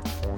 to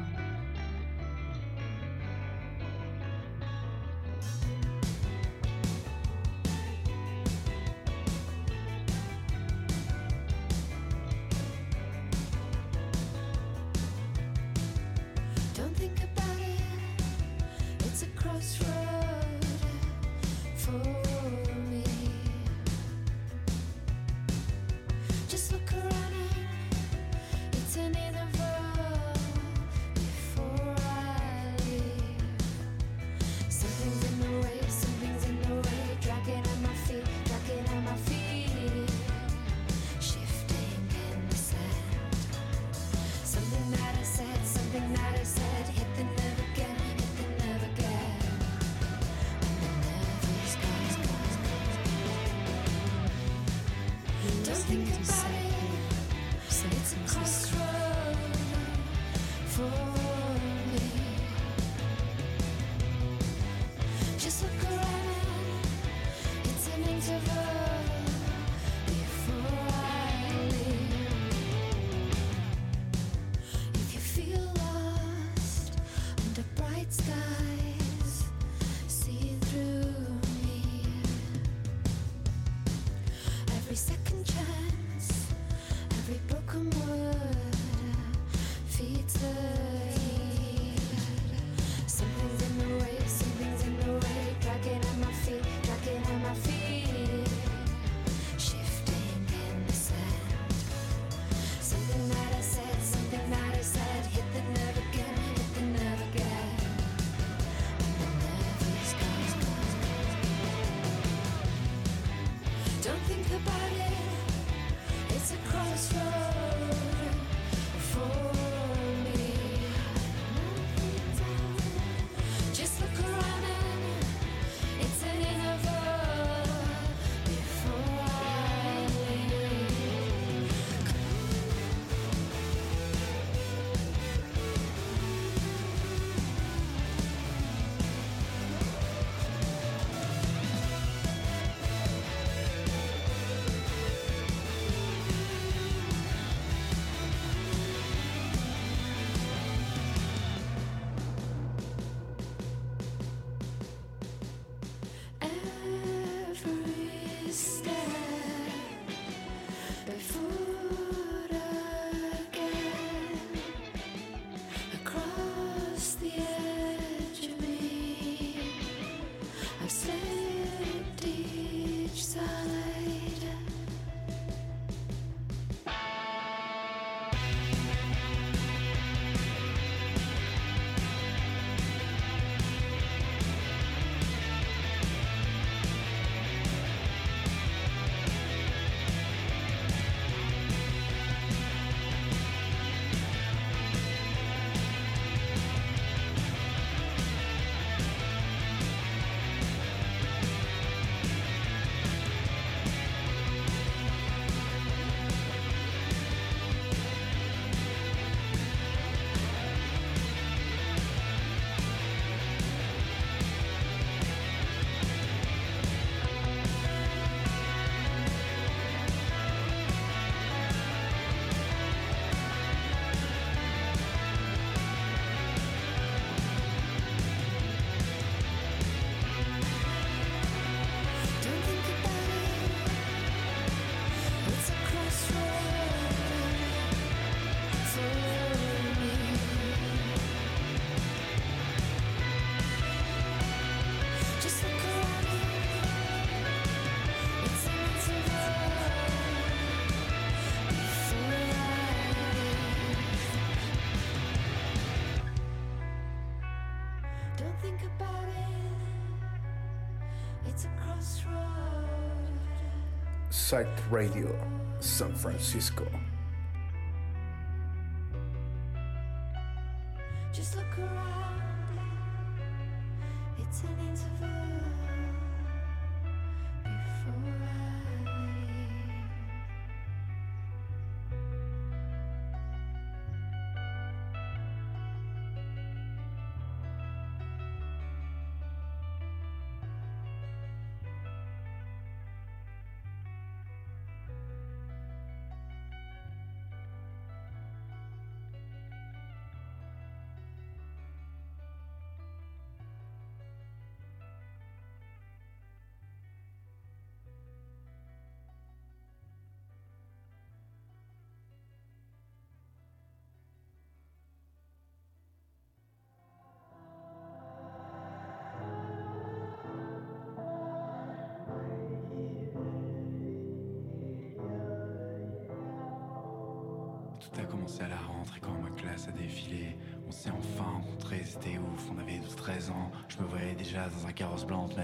Psych Radio, San Francisco.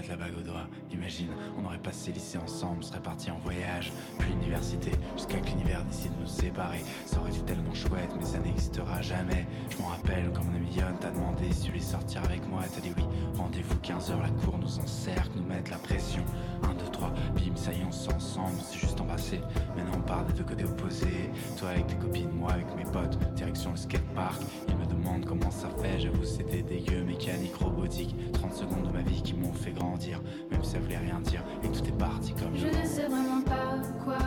la bague au doigt. Imagine, on aurait passé lycée ensemble, serait parti en voyage, puis l'université, jusqu'à que l'univers décide de nous séparer. Ça aurait été tellement chouette, mais ça n'existera jamais. Je m'en rappelle quand mon ami Yon t'a demandé si tu voulais sortir avec moi, t'as dit oui. Rendez-vous 15h, la cour nous encercle, nous mettent la pression. Bim, ça y est, on s'ensemble, c'est juste embrassé. Maintenant, on part des deux côtés opposés. Toi avec tes copines, moi avec mes potes, direction le skatepark. Ils me demandent comment ça fait, j'avoue, c'était dégueu, mécanique, robotique. 30 secondes de ma vie qui m'ont fait grandir, même si ça voulait rien dire. Et tout est parti comme je. Je ne sais vraiment pas quoi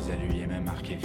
tu à lui et même marqué.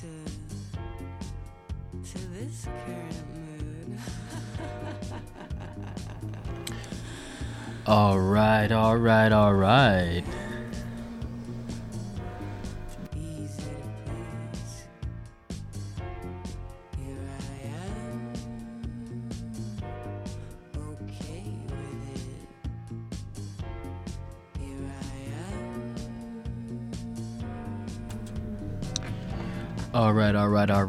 to to this current mood. all right, all right, all right.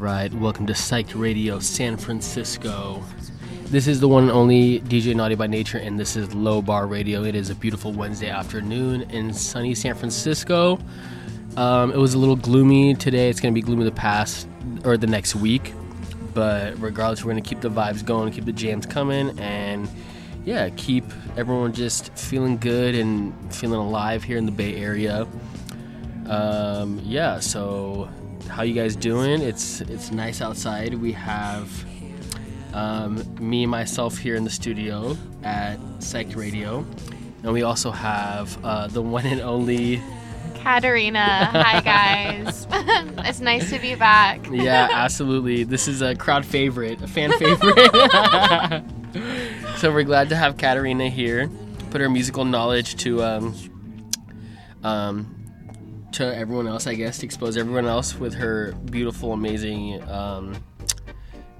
Right. Welcome to Psyched Radio San Francisco. This is the one and only DJ Naughty by Nature, and this is Low Bar Radio. It is a beautiful Wednesday afternoon in sunny San Francisco. Um, it was a little gloomy today. It's going to be gloomy the past or the next week, but regardless, we're going to keep the vibes going, keep the jams coming, and yeah, keep everyone just feeling good and feeling alive here in the Bay Area. Um, yeah, so how you guys doing? It's it's nice outside. We have um, me and myself here in the studio at Psych Radio, and we also have uh, the one and only. Katerina. Hi, guys. it's nice to be back. Yeah, absolutely. This is a crowd favorite, a fan favorite. so we're glad to have Katerina here, put her musical knowledge to um, um, to everyone else, I guess, to expose everyone else with her beautiful, amazing um,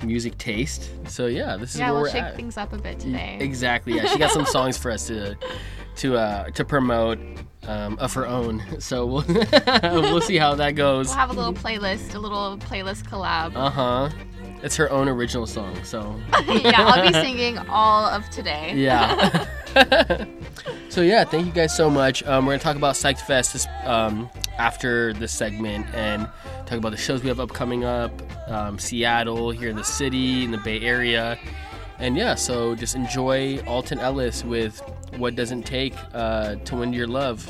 music taste. So yeah, this is yeah, where we'll we're shake at. things up a bit today. Exactly. Yeah, she got some songs for us to to uh, to promote um, of her own. So we'll we'll see how that goes. We'll have a little playlist, a little playlist collab. Uh huh. It's her own original song. So yeah, I'll be singing all of today. yeah. so yeah, thank you guys so much. Um, we're gonna talk about Psyched Fest this, um, after this segment and talk about the shows we have upcoming up, um, Seattle, here in the city, in the Bay Area, and yeah. So just enjoy Alton Ellis with "What Does It Take uh, to Win Your Love."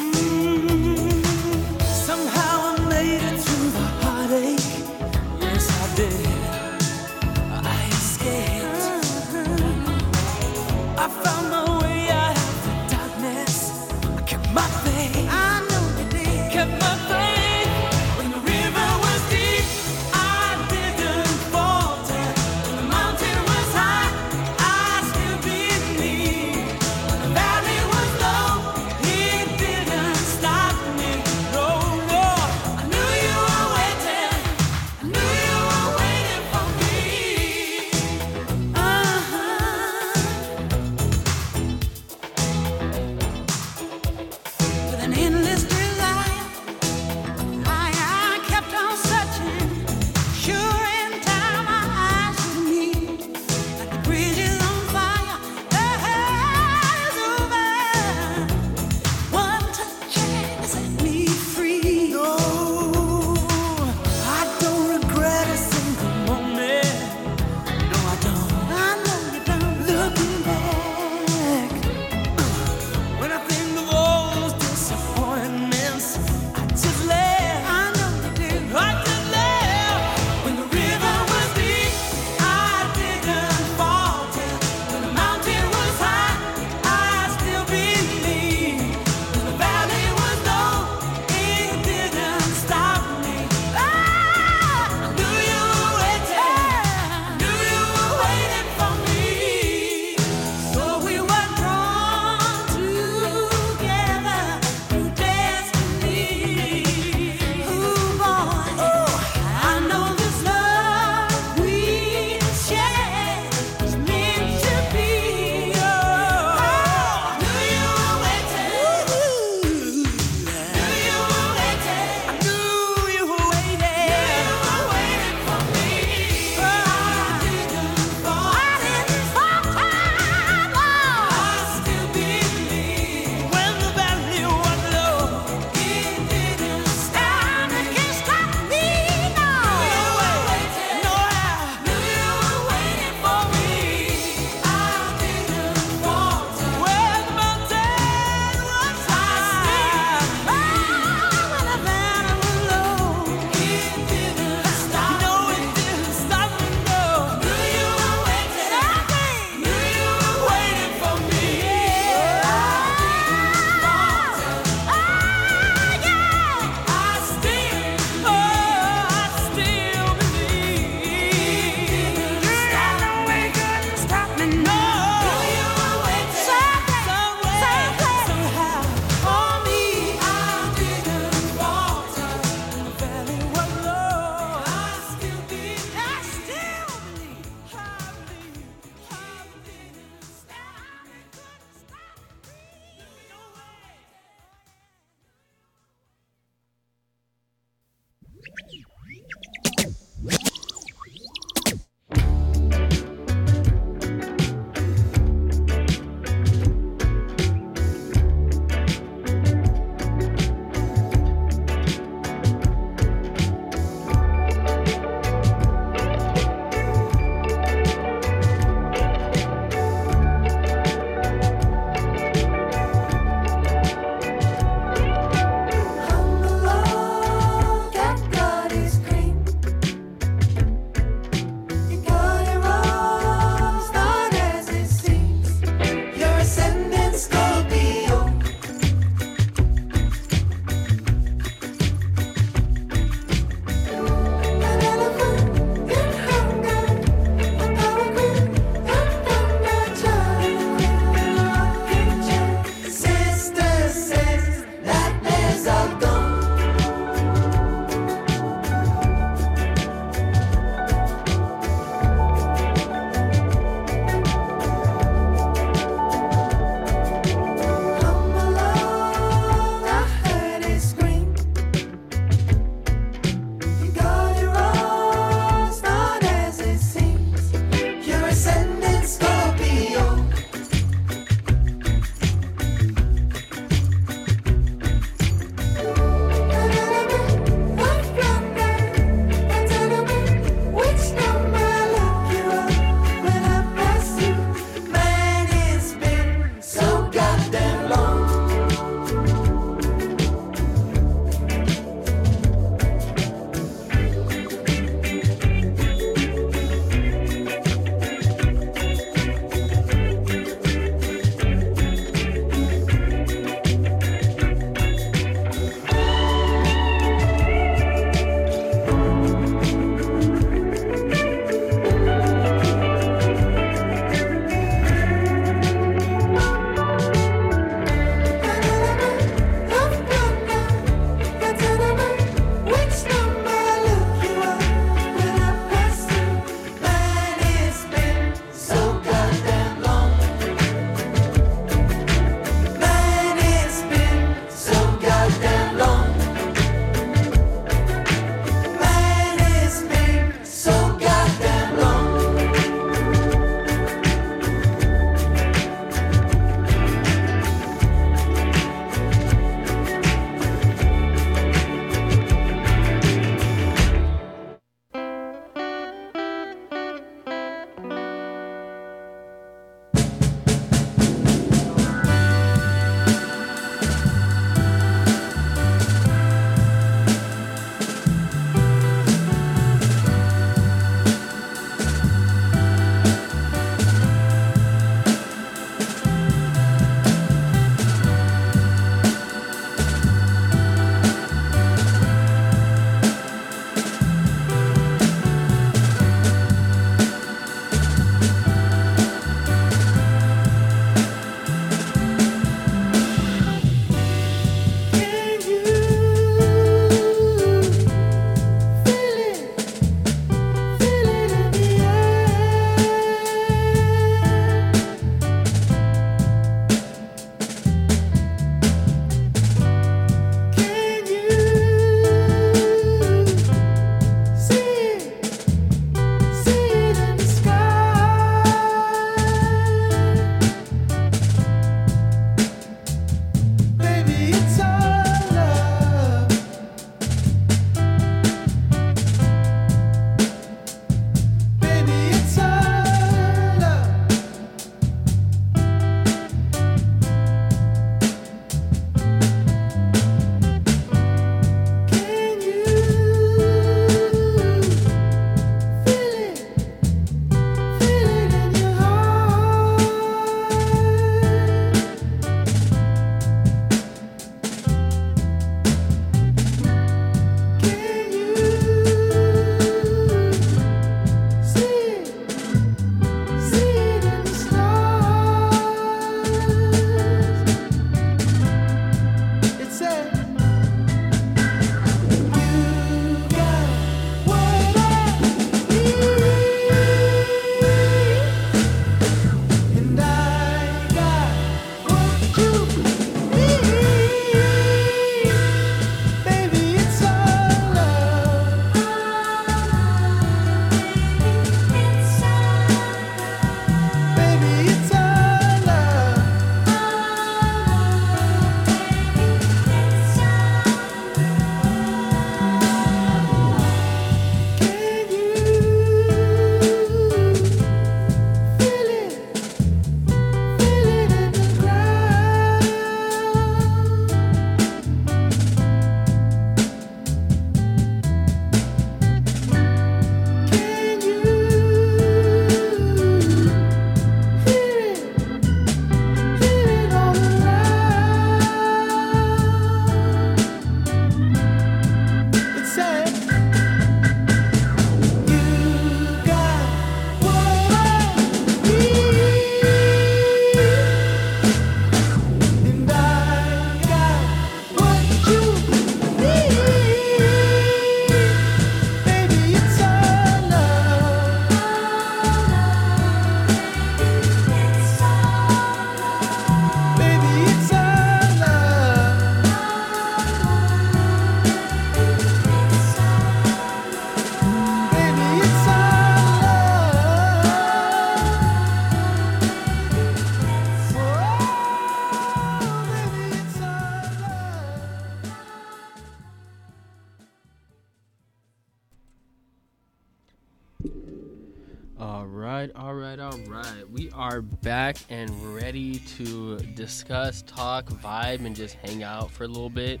Back and ready to discuss, talk, vibe, and just hang out for a little bit.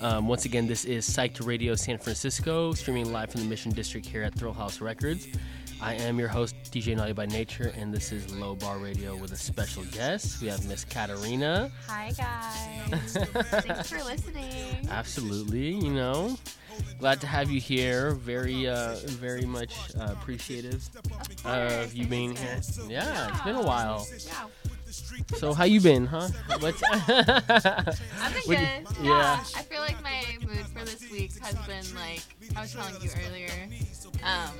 Um, once again, this is Psyched Radio San Francisco, streaming live from the Mission District here at Thrill House Records. I am your host, DJ Naughty by Nature, and this is Low Bar Radio with a special guest. We have Miss Katarina. Hi, guys. Thanks for listening. Absolutely, you know. Glad to have you here. Very, uh, very much uh, appreciative Of you being here. Yeah, it's been a while. Yeah. So how you been, huh? What's I've been good. yeah. yeah. I feel like my mood for this week has been like I was telling you earlier. Um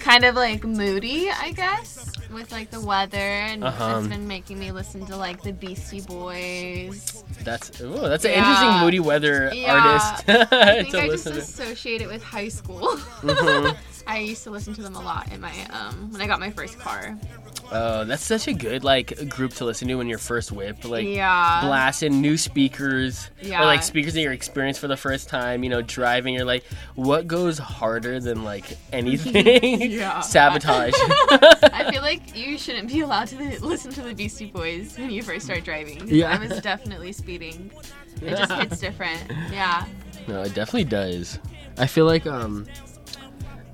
kind of like moody, I guess, with like the weather and Uh-huh. it's been making me listen to like the Beastie Boys. that's ooh, that's an Yeah. interesting moody weather Yeah. artist I think to I just to. associate it with high school. Mhm. I used to listen to them a lot in my um when I got my first car. Oh, that's such a good like group to listen to when you're first whip. Like yeah. blasting new speakers Yeah. or like speakers that you're experiencing for the first time. You know, driving. You're like, what goes harder than like anything? Yeah. Sabotage. I feel like you shouldn't be allowed to listen to the Beastie Boys when you first start driving. Yeah. I was definitely speeding. It just hits different. Yeah. No, it definitely does. I feel like um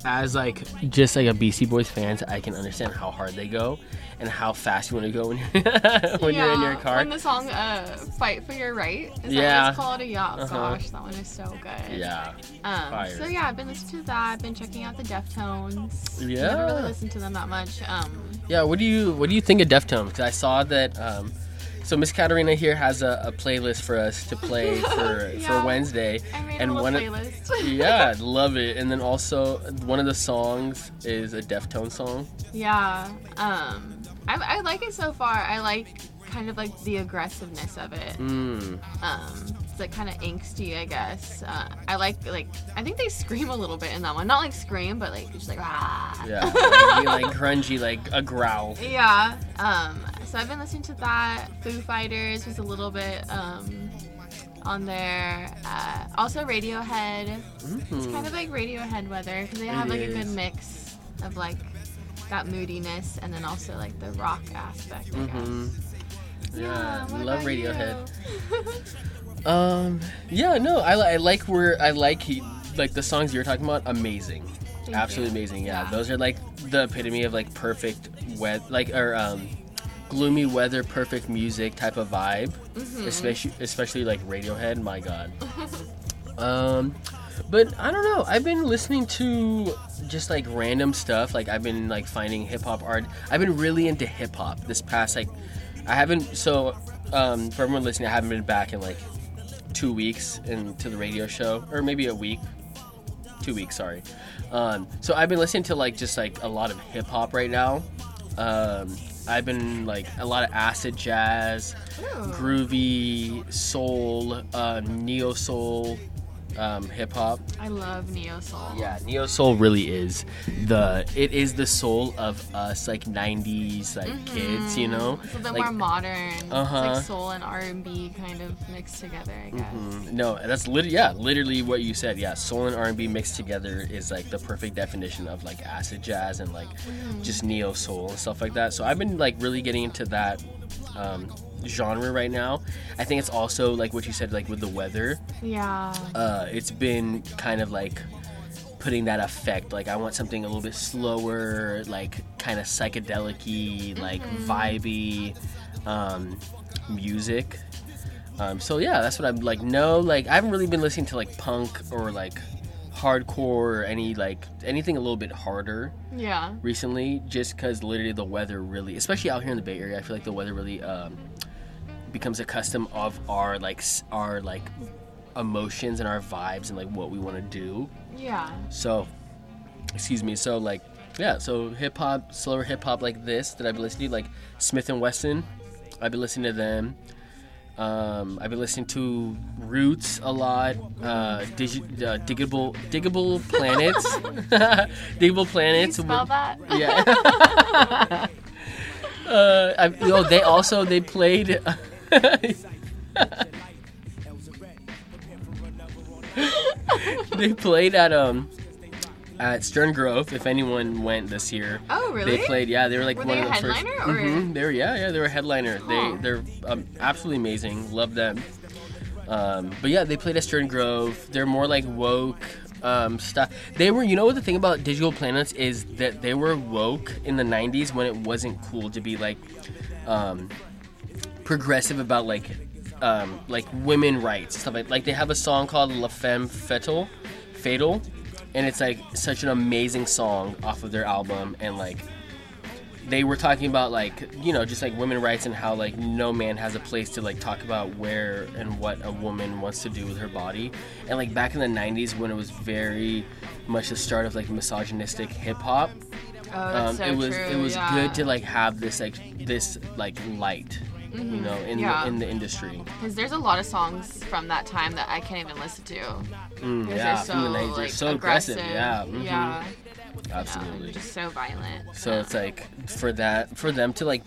as like just like a Beastie Boys fans, I can understand how hard they go and how fast you want to go when you're when you're in your car. When the song uh, "Fight for Your Right" is that Yeah. what it's called? Yeah. Uh-huh. Gosh, that one is so good. yeah. Um, Fire. so yeah, I've been listening to that. I've been checking out the Deftones. Yeah. I never really listened to them that much. Um, Yeah, what do you what do you think of Deftones? Because I saw that um so Miss Katarina here has a, a playlist for us to play for Yeah. for Wednesday. And one of- playlist. yeah, love it. And then also one of the songs is a Deftone song. Yeah. Um, I, I like it so far. I like kind of like the aggressiveness of it. Mm. Um, it's like kind of angsty, I guess. Uh, I like like I think they scream a little bit in that one. Not like scream, but like just like ah. Yeah, like, like grungy, like a growl. Yeah. Um, so I've been listening to that. Foo Fighters was a little bit um on there. Uh, also Radiohead. It's Mhm. kind of like Radiohead weather because they have It like a good mix of like that moodiness and then also like the rock aspect. I guess. Mhm. Yeah, what love Radiohead. Um, yeah, no, I, I like where I like he, like the songs you're talking about. Amazing, Thank absolutely you. amazing. Yeah, Yeah. those are like the epitome of like perfect wet, like or um, gloomy weather, perfect music type of vibe. Mhm. Especially, especially like Radiohead. My God. um, but I don't know. I've been listening to just like random stuff. Like I've been like finding hip hop art. I've been really into hip hop this past like. I haven't so um, for everyone listening, I haven't been back in like two weeks into the radio show, or maybe a week. Two weeks, sorry. Um, so I've been listening to like just like a lot of hip hop right now. Um, I've been like a lot of acid jazz, Ooh. groovy soul, uh, neo soul, um, hip hop. I love neo soul. Yeah, neo soul really is the it is the soul of us like '90s like kids, you know. It's a bit Like- more modern. Uh-huh. Like soul and R and B kind of mixed together, I guess. Mm, No, that's literally yeah, literally what you said. Yeah, soul and R&B mixed together is like the perfect definition of like acid jazz and like just neo soul and stuff like that. So I've been like really getting into that um, genre right now. I think it's also like what you said, like with the weather. Yeah. Uh, it's been kind of like putting that effect. Like I want something a little bit slower, like kind of psychedelic-y, like vibey um, music. Um, so yeah, that's what I'm like. No, like I haven't really been listening to like punk or like hardcore or any like anything a little bit harder Yeah. recently, just because literally the weather really, especially out here in the Bay Area, I feel like the weather really um, becomes a custom of our like our like emotions and our vibes and like what we want to do. Yeah. So, excuse me. So like, yeah. So hip hop, slower hip hop like this that I've been listening to, like Smith and Wesson. I've been listening to them. Um, I've been listening to Roots a lot. Uh, digi- uh, diggable, diggable planets, diggable Can you planets. spell that? Yeah. uh, I, oh, they also they played. they played at um at Stern Grove. If anyone went this year, Oh, really? they played. Yeah, they were like Were one of the first. Mhm, They were yeah, yeah. They were a headliner. Huh. They they're um, absolutely amazing. Love them. Um, but yeah, they played at Stern Grove. They're more like woke um, stuff. They were, you know, what the thing about Diggable Planets is that they were woke in the '90s when it wasn't cool to be like um, progressive about like um, like women rights stuff like like they have a song called La Femme Fatal, Fatal, and it's like such an amazing song off of their album and like they were talking about like you know just like women rights and how like no man has a place to like talk about where and what a woman wants to do with her body and like back in the 90s when it was very much the start of like misogynistic hip hop Oh, um, so it was true. it was yeah. good to like have this like this like light you know in Yeah. the in the industry Because there's a lot of songs from that time that I can't even listen to. Mm, yeah they're so, from the 90s like, so aggressive, yeah mhm, Yeah. absolutely Yeah, just so violent. So Yeah. it's like for that for them to like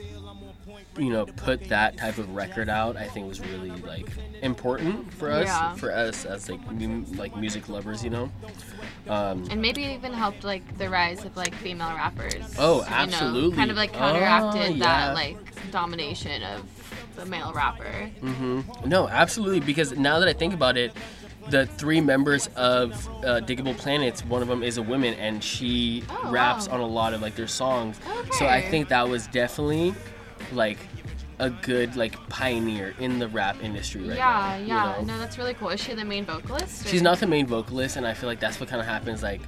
you know put that type of record out, I think was really like important for us Yeah. for us as like mu- like music lovers, you know. Um, And maybe even helped like the rise of like female rappers. Oh, you know, absolutely. kind of like Oh, counteracted yeah. that like domination of the male rapper. mm-hmm. No, absolutely. Because now that I think about it, the three members of uh, Diggable Planets, one of them is a woman, and she Oh, raps wow. on a lot of like their songs. So I think that was definitely like a good like pioneer in the rap industry right yeah, now. yeah. you know? No, that's really cool. Is she the main vocalist? She's not the main vocalist, and I feel like that's what kind of happens like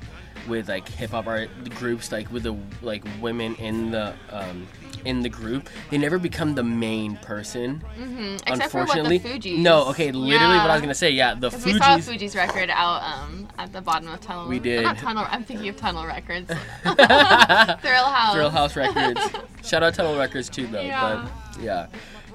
with like hip hop art groups, like with the like women in the um, in the group, they never become the main person. Mm-hmm. Except for what unfortunately, the Fugees. no. Okay, literally what I was gonna say. Yeah, the 'Cause we saw Fugees. Fugees record out um, at the bottom of Tunnel. We did. Not Tunnel. I'm thinking of Tunnel Records. Thrill House. Thrill House Records. Shout out Tunnel Records too, though. Yeah. But yeah,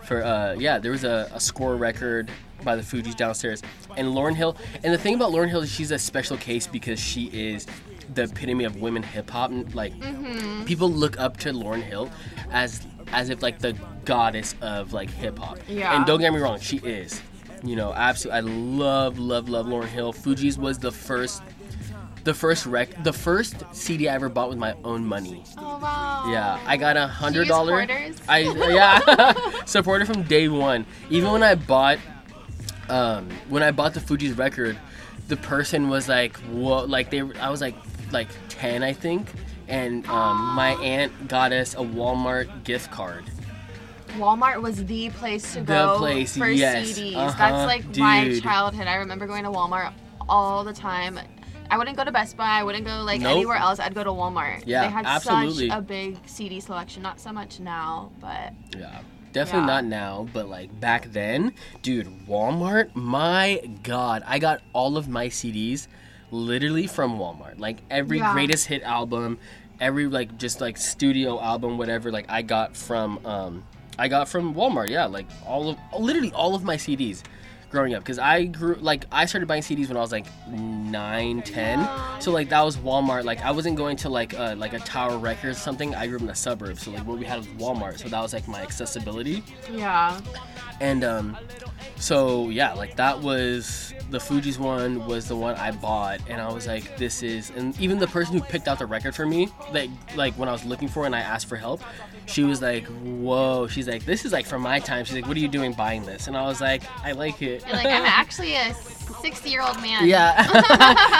for uh, yeah, there was a, a score record by the Fugees downstairs, and Lauryn Hill. And the thing about Lauryn Hill is she's a special case because she is the epitome of women hip hop. Like Mm-hmm. people look up to Lauryn Hill as as if like the goddess of like hip hop. Yeah. And don't get me wrong, she is. You know, absolutely. I love, love, love Lauryn Hill. Fugees was the first, the first rec, the first CD I ever bought with my own money. Oh wow. Yeah, I got a hundred dollar. I yeah, supporter from day one. Even when I bought, um, when I bought the Fugees record, the person was like, "Whoa!" Like they, I was like, like ten, I think, and um, my aunt got us a Walmart gift card. Walmart was the place to The go place, for yes. CDs. Uh-huh, That's like my childhood. I remember going to Walmart all the time. I wouldn't go to Best Buy. I wouldn't go like Nope. anywhere else. I'd go to Walmart. Yeah, they had absolutely. such a big CD selection. Not so much now, but Yeah. Definitely Yeah. not now, but like back then, dude, Walmart, my god, I got all of my CDs literally from Walmart. Like every Yeah. greatest hit album, every like just like studio album whatever like I got from um I got from Walmart. Yeah, like all of literally all of my CDs growing up cuz I grew like I started buying CDs when I was like 9, 10. So like that was Walmart. Like I wasn't going to like uh, like a Tower Records or something. I grew up in the suburbs, so like what we had was Walmart. So that was like my accessibility. yeah. And um, so yeah, like that was the Fugees one was the one I bought, and I was like, this is, and even the person who picked out the record for me, like like when I was looking for it and I asked for help, she was like, whoa, she's like, this is like from my time. She's like, what are you doing buying this? And I was like, I like it. You're like I'm actually a 60 year old man. Yeah,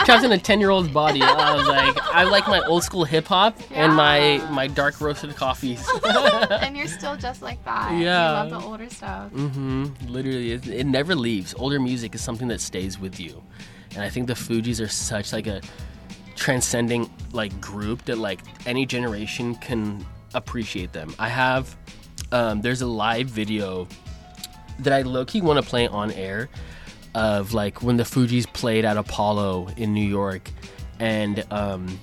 trapped in a ten-year-old's body. I was like, I like my old school hip hop and my my dark roasted coffees. and you're still just like that. Yeah. You love the older stuff. Mm-hmm. Literally, it, it never leaves. Older music is something that stays with you, and I think the Fugees are such like a transcending like group that like any generation can appreciate them. I have um, there's a live video that I low key want to play on air of like when the Fugees played at Apollo in New York, and um,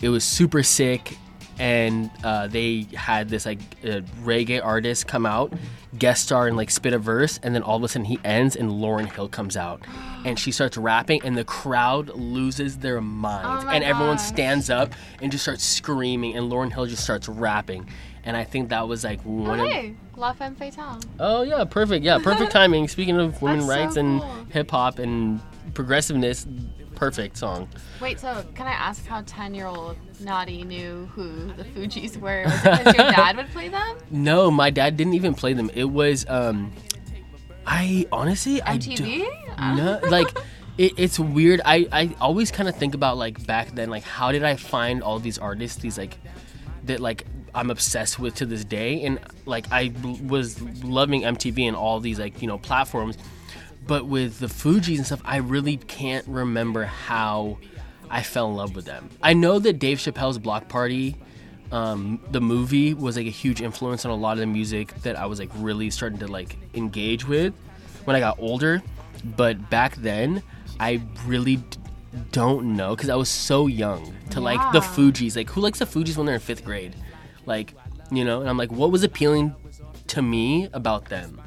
it was super sick. And uh, they had this like uh, reggae artist come out, guest star and like spit a verse, and then all of a sudden he ends and Lauryn Hill comes out, and she starts rapping, and the crowd loses their minds, Oh and everyone gosh. stands up and just starts screaming, and Lauryn Hill just starts rapping, and I think that was like Oh, one of hey, La Femme Fatale. Oh yeah, perfect. Yeah, perfect timing. Speaking of women's That's so rights and cool. hip hop and progressiveness, perfect song. Wait, so can I ask how 10 year old Naughty knew who the Fugees were? Was it because your dad would play them? No, my dad didn't even play them. It was um I honestly I don't no, like it, it's weird. I I always kind of think about like back then like how did I find all these artists these like that like I'm obsessed with to this day and like I was loving MTV and all these like you know platforms but with the Fugees and stuff I really can't remember how I fell in love with them. I know that Dave Chappelle's Block Party um, the movie was like a huge influence on a lot of the music that I was like really starting to like engage with when I got older. But back then, I really d- don't know because I was so young to like the Yeah. Fugees. Like, who likes the Fugees when they're in fifth grade? Like, you know, and I'm like, what was appealing to me about them?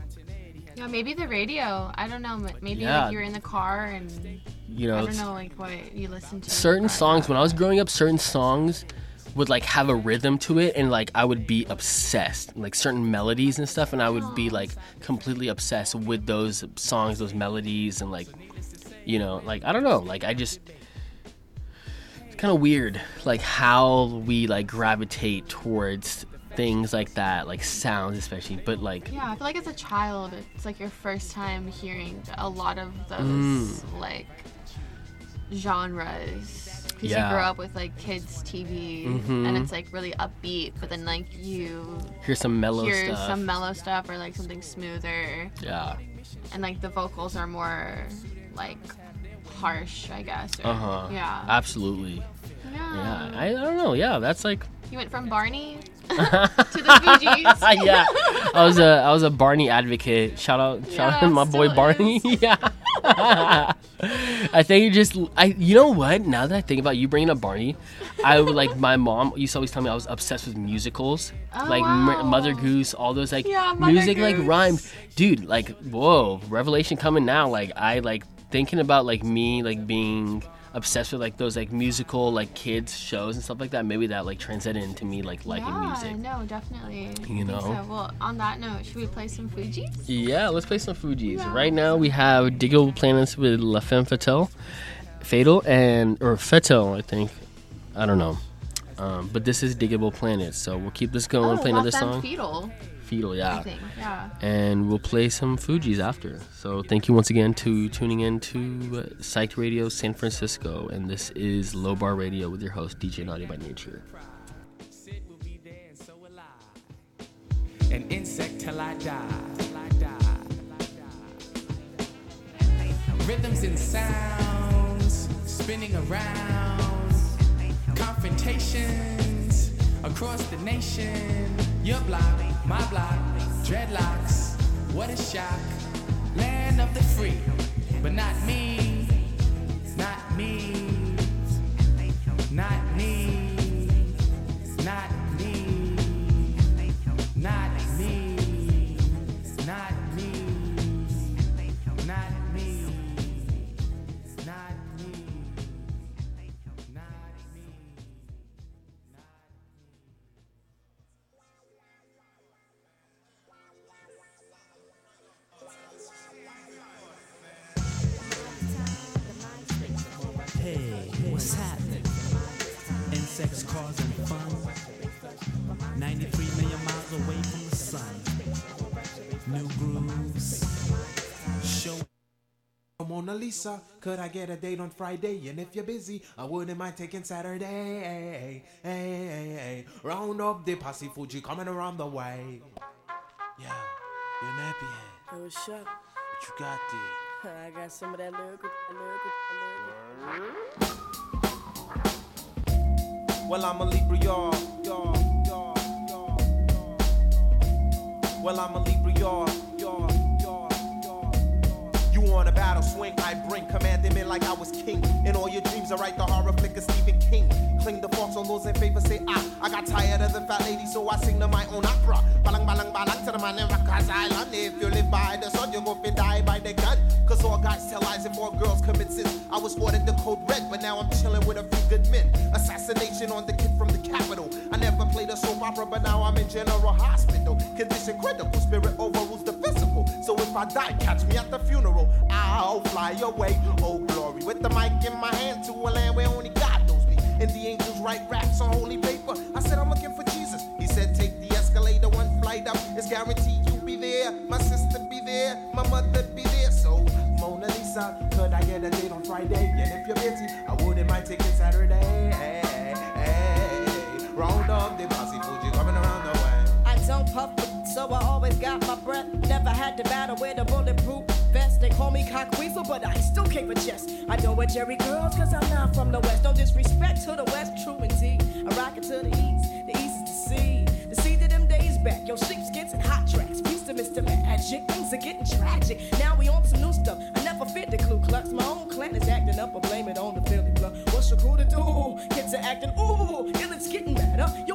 Yeah, maybe the radio. I don't know. Maybe Yeah. like you were in the car and You know, I don't know like what you listened to. certain songs when I was growing up, certain songs would like have a rhythm to it and like I would be obsessed like certain melodies and stuff and I would be like completely obsessed with those songs those melodies and like you know like I don't know like I just kind of weird like how we like gravitate towards things like that like sounds especially but like Yeah, I feel like as a child, it's like your first time hearing a lot of those Mm. like genres. Because Yeah. you grew up with like kids TV, Mhm. and it's like really upbeat, but then like you here's some mellow hear stuff some mellow stuff or like something smoother, yeah and like the vocals are more like harsh, I guess. or- uh-huh Yeah. absolutely yeah. I, I don't know yeah that's like You went from Barney to the Fugees. yeah, I was a I was a Barney advocate. Shout out, shout Yeah, out to my boy Barney. yeah. I think you just I you know what? Now that I think about you bringing up Barney, I would like my mom used to always tell me I was obsessed with musicals, Oh, like M- Mother Goose, all those like Yeah, music like rhymes. Dude, like whoa, revelation coming now. Like I like thinking about like me like being obsessed with like those like musical like kids shows and stuff like that. Maybe that like transcended into me like liking yeah, music. no, definitely. You know? So. Well, on that note, should we play some Fugees? Yeah, let's play some Fugees. Yeah. Right now we have Diggable Planets with La Femme Fatale, Fatal, and or Fatal, I think. I don't know. Um, but this is Diggable Planets, so we'll keep this going. oh, play another song. Fetal, Fetal, yeah. Yeah. And we'll play some Fugees after. So thank you once again to tuning in to Psyched Radio San Francisco, and this is Low Bar Radio with your host DJ Naughty by Nature. An insect till I die. Till I die. Rhythms and sounds spinning around. Confrontations across the nation. Your block, my block, dreadlocks. What a shock. Land of the free, but not me. Not me. Not me. Mona Lisa, could I get a date on Friday? And if you're busy, I wouldn't mind taking Saturday. Hey, hey, hey. Round up the posse Fuji coming around the way. Yeah, you're nappy head. Oh, up? What you got there? I got some of that lyrical, lyrical, lyrical. Well, I'm a Libra, y'all. Well, I'm a Libra, y'all. On a battle swing, I bring commanding me like I was king. In all your dreams, I write the horror flick of Stephen King. Cling the forks on those in favor, say ah. I got tired of the fat lady, so I sing to my own opera. Balang, balang, balang to the man in Rikers Island. If you live by the sun, you go fi die by the gun. Cause all guys tell lies and more girls commit sins. I was ordered the code red, but now I'm chilling with a few good men. Assassination on the kid from the capital. I never played a soap opera, but now I'm in general hospital. Condition critical, spirit overrules the physical. So if I die, catch me at the funeral. I'll fly away. Oh, glory. With the mic in my hand to a land where only God knows me. And the angels write raps on holy paper. I said, I'm looking for Jesus. He said, Take the escalator, one flight up. It's guaranteed you'll be there. My sister be there. My mother be there. So, Mona Lisa, could I get a date on Friday? And if you're busy, I wouldn't mind taking Saturday. Hey, hey, round up the posse, Fuji coming around the way. I don't puff, so I always got my breath. Never had to battle with a bulletproof vest. They call me cock weasel, but I still for chest. I know what Jerry girls, cause I'm not from the west. Don't disrespect to the west, true indeed. I rock it to the east, the east is the sea. The sea to them days back, yo, sheepskins and hot tracks. Peace to Mr. Magic, things are getting tragic. Now we on some new stuff. I never fit the Ku Klux. My own clan is acting up, I blame it on the Philly blood. What's so cool to do? Kids are acting, ooh, ill it's getting better. Yo,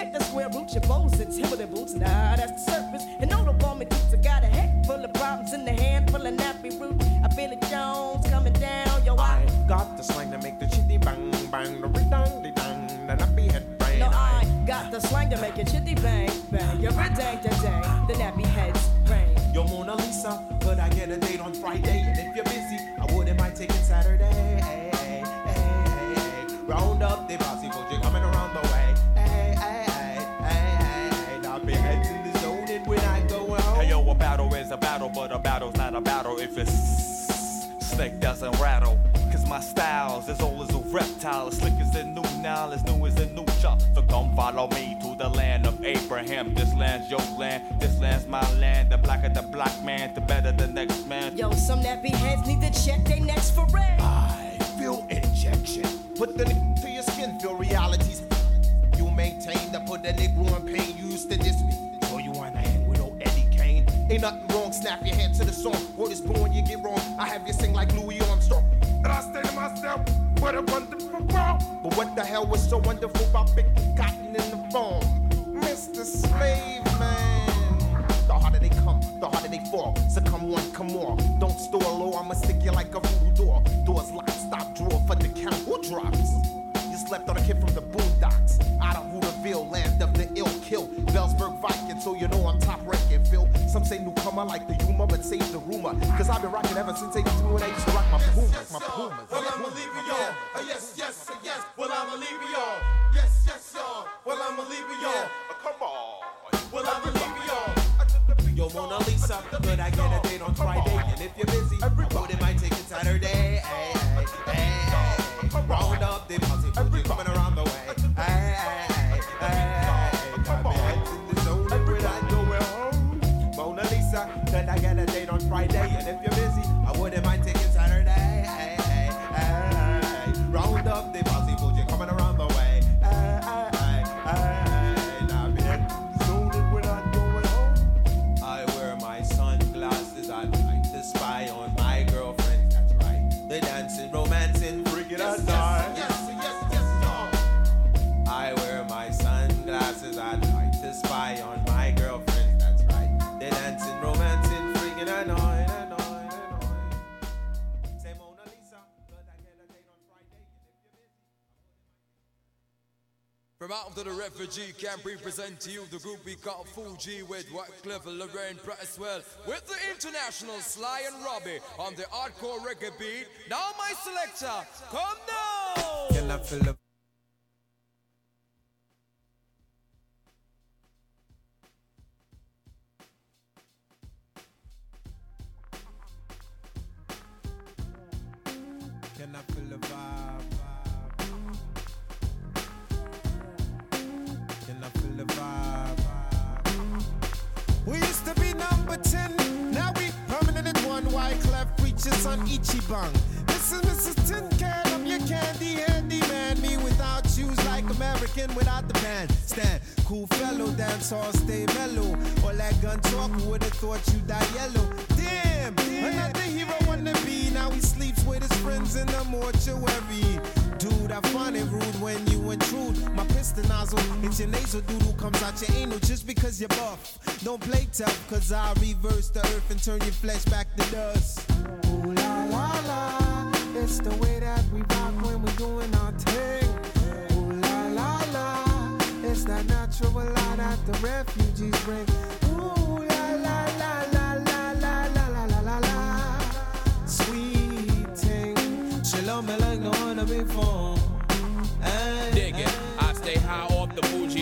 Check the square root, your bows and Timberland boots. Nah, that's the surface. And no, the bomb it I got a head full of problems in the hand full of nappy root. I feel it Jones coming down, yo, I. Got the slang to make the chitty bang bang, the redang de dang, the nappy head brain. No, I got the slang to make it chitty bang bang. You're a dang dang dang. The nappy heads brain. Yo, Mona Lisa, could I get a date on Friday? And if you're busy, a battle is a battle, but a battle's not a battle if it's snake doesn't rattle. Cause my style's as old as a reptile, as slick as a new now, as new as a new chop. So come follow me to the land of Abraham. This land's your land, this land's my land. The blacker the black man, the better the next man. Yo, some nappy heads need to check their necks for red. I feel injection. Put the n- to your skin, feel realities. You maintain to put the nigga in pain. You used to diss Ain't nothing wrong, snap your hand to the song. Word is born, you get wrong. I have you sing like Louis Armstrong. And I say to myself, what a wonderful world. But what the hell was so wonderful about picking cotton in the farm? Mr. Slave Man. The harder they come, the harder they fall. So come one, come on. Don't store low, I'ma stick you like a voodoo door. Doors locked, stop, drawer for the count. Who drops? You slept on a kid from the boondocks. Out of Hooterville, land of the ill kill. Bellsburg Viking, so you know I'm top Phil. Some say newcomer like the humor, but save the rumor. Cause I've been rocking ever since 82 and I used to rock my Pumas, my Pumas. Well, I'ma leave you y'all. Uh, yes, yes, uh, yes. Well, I'ma leave you y'all. Yes, yes, y'all. Well, I'ma leave you y'all. Uh, come on. Well, I'ma leave you y'all. Yo, Mona refugee camp, we present to you the group we call Fuji with Wyclef, Lorraine Presswell, with the international Sly and Robbie on the hardcore reggae beat. Now, my selector, come down! Can I feel the Can I feel the vibe? Number 10, now we permanent one. Wyclef preachers on Ichiban. This is Mrs. Tin Can, I'm your candy handy man. Me without shoes like American without the band. Stand, cool fellow, dance all stay mellow. All that gun talk, would've thought you die yellow? Damn, another hero wanna be. Now he sleeps with his friends in the mortuary dude. I find it rude when you intrude. My pistol nozzle, it's your nasal doodle comes out your anal just because you're buff. Don't play tough, cause I reverse the earth and turn your flesh back to dust. Ooh la la la, it's the way that we rock when we're doing our thing. Ooh la la la, it's that natural light that the refugees bring. Ooh la la la la la la la la la la, sweet thing, shalom for.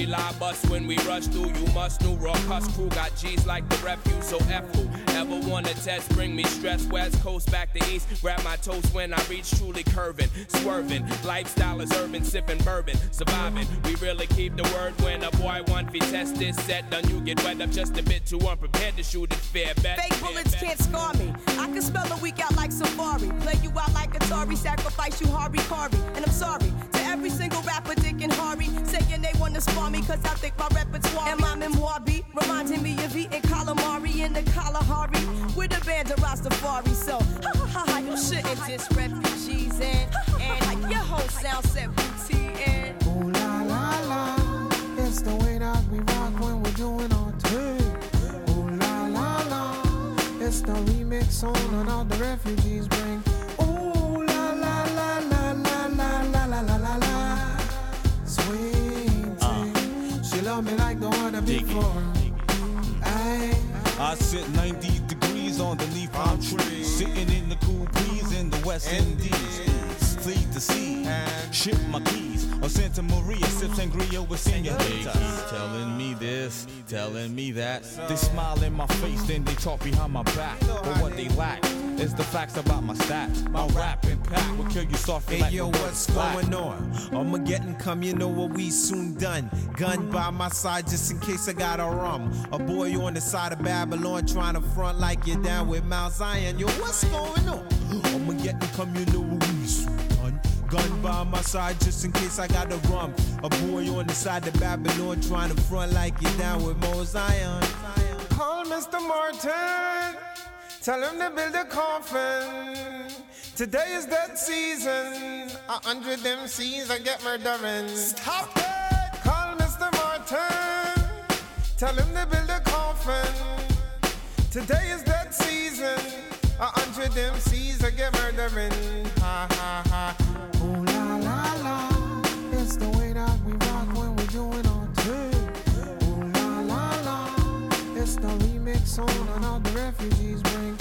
Lie bus when we rush through. You must know raw cuss crew got G's like the refuse. So F who ever wanna test, bring me stress. West coast back to east. Grab my toast when I reach truly curving, swerving. Lifestyle is urban, sipping bourbon, surviving. We really keep the word when a boy want fi test this set. Done you get wet up just a bit too unprepared to shoot it fair bet. Fake bullets can't scar me. I can spell a week out like Safari. Play you out like Atari, sacrifice you Harvey Carvey. And I'm sorry to every single rapper, Dick and Harvey, saying they wanna spar me, cause I think my repertoire and my memoir beat reminding me of eating calamari in the Kalahari with a band of Rastafari. So, ha ha ha ha, you shouldn't diss refugees and, and your whole sound set booty and. Ooh la la la, it's the way that we rock when we're doing our thing. Ooh la la la, it's the remix on and all the refugees bring. Ooh la la la la la la la la la la love me like no other before. Aye. I sit 90 degrees underneath palm trees, sitting in the cool breeze in the West Indies. Fleet to sea, ship my keys. Or Santa Maria, sip sangria with senoritas. Telling me this, telling me that. They smile in my face, then they talk behind my back. But what they lack is the facts about my stats. My rap impact will kill you softly Hey like yo, the word what's black. going on? Armageddon come, you know what we soon done. Gun by my side just in case I got a rum. A boy on the side of Babylon trying to front like you're down with Mount Zion. Yo, what's going on? Armageddon come, you know what we soon done. Gun by my side just in case I got a rum. A boy on the side of Babylon trying to front like you're down with Mount Zion. Call Mr. Martin. Tell him to build a coffin. Today is that season. A hundred MCs I get murdering. Stop it! Call Mr. Martin. Tell him to build a coffin. Today is that season. A hundred MCs I get murdering. Ha ha It's the remix on and all the refugees bring.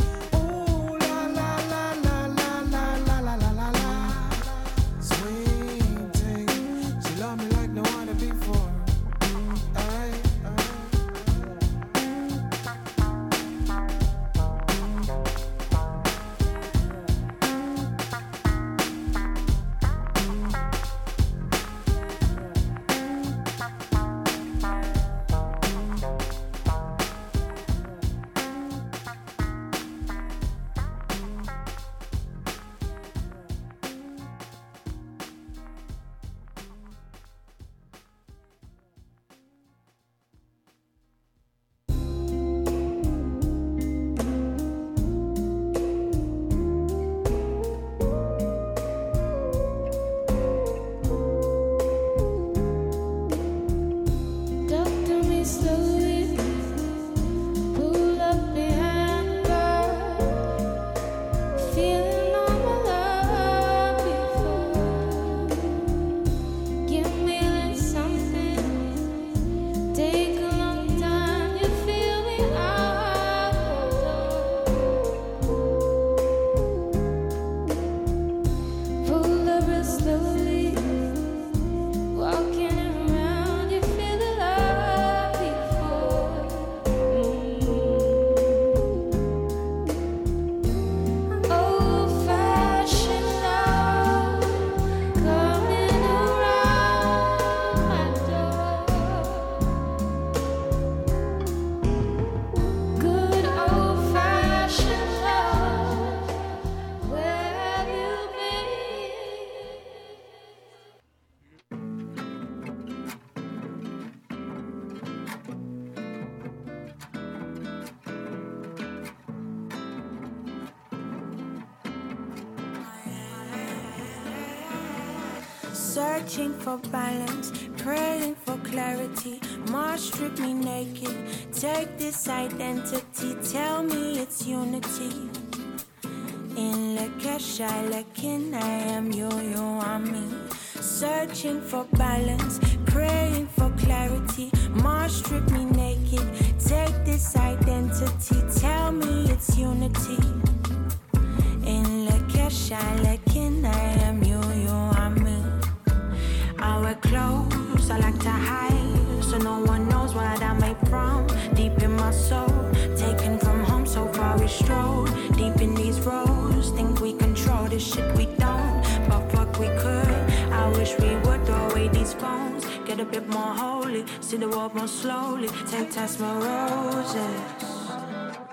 Wish we would away these phones, get a bit more holy, see the world more slowly, take test more roses.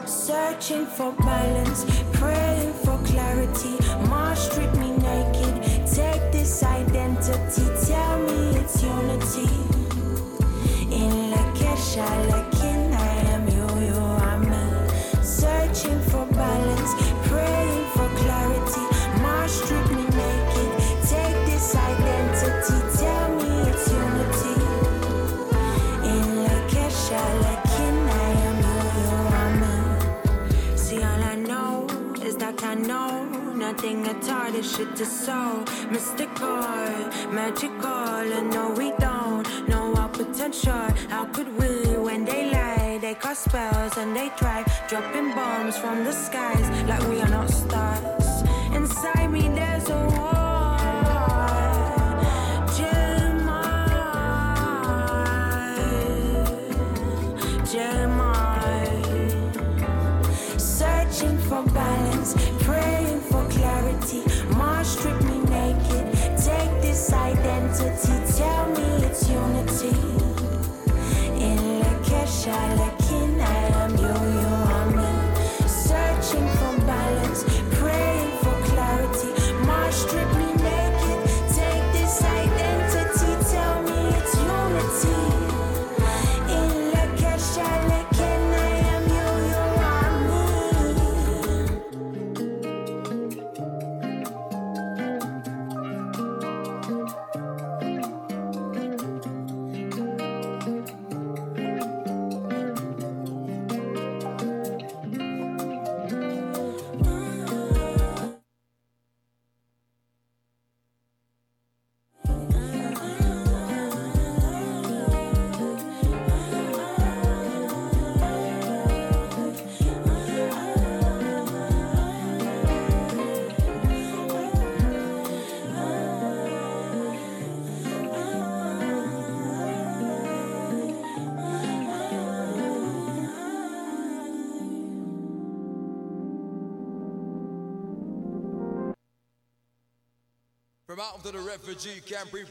Searching for balance, praying for clarity. Mars strip me naked. Take this identity, tell me it's unity. In La Kesha, Lakin, I all. This shit is so mystical, magical, and no, we don't know our potential. How could we, when they lie, they cast spells and they try dropping bombs from the skies like we are not stars? Inside me, there's a war. Jeremiah, Jeremiah. Searching for balance, identity, tell me it's unity. In Kesha, Lakin, I out of the refugee camp, we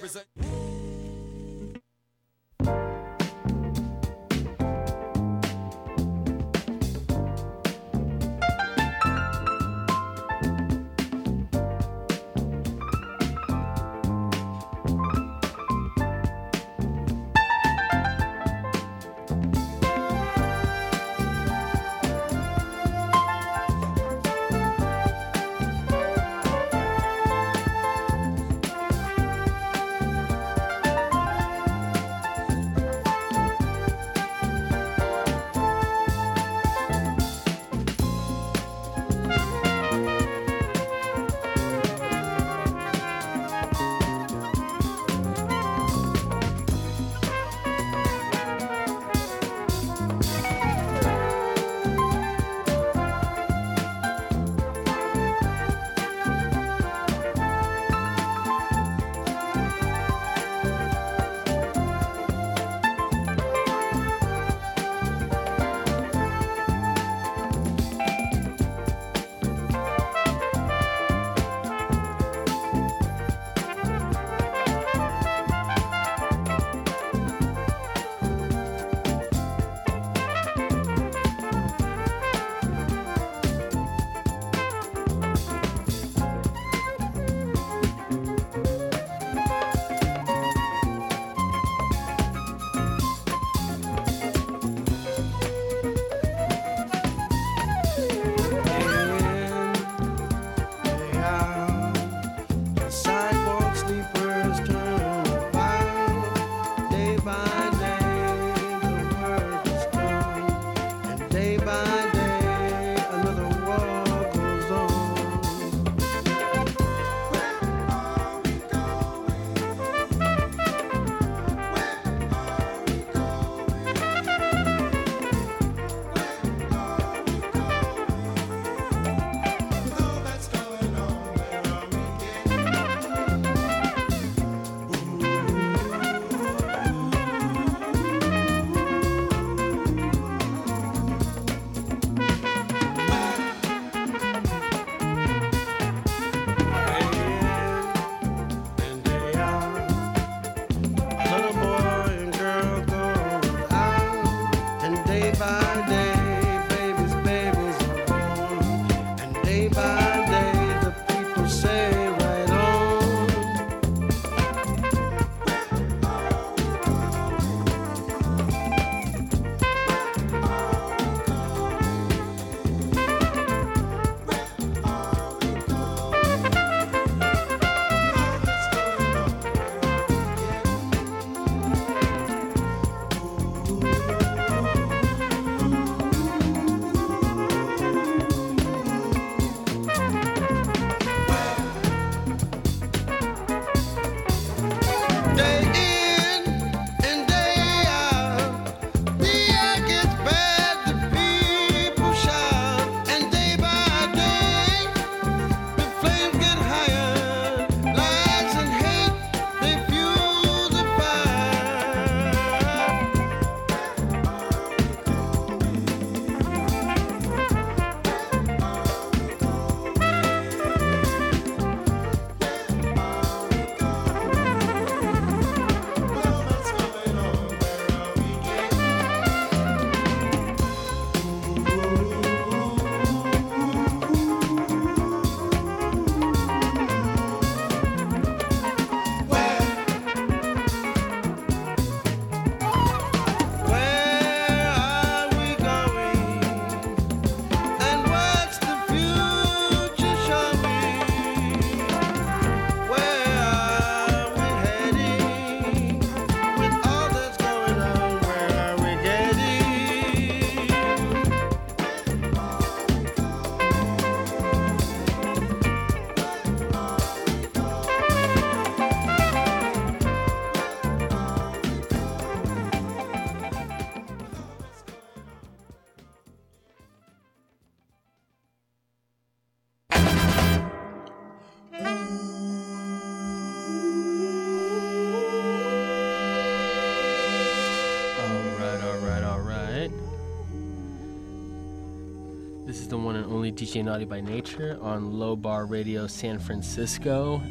Naughty by Nature on Low Bar Radio San Francisco.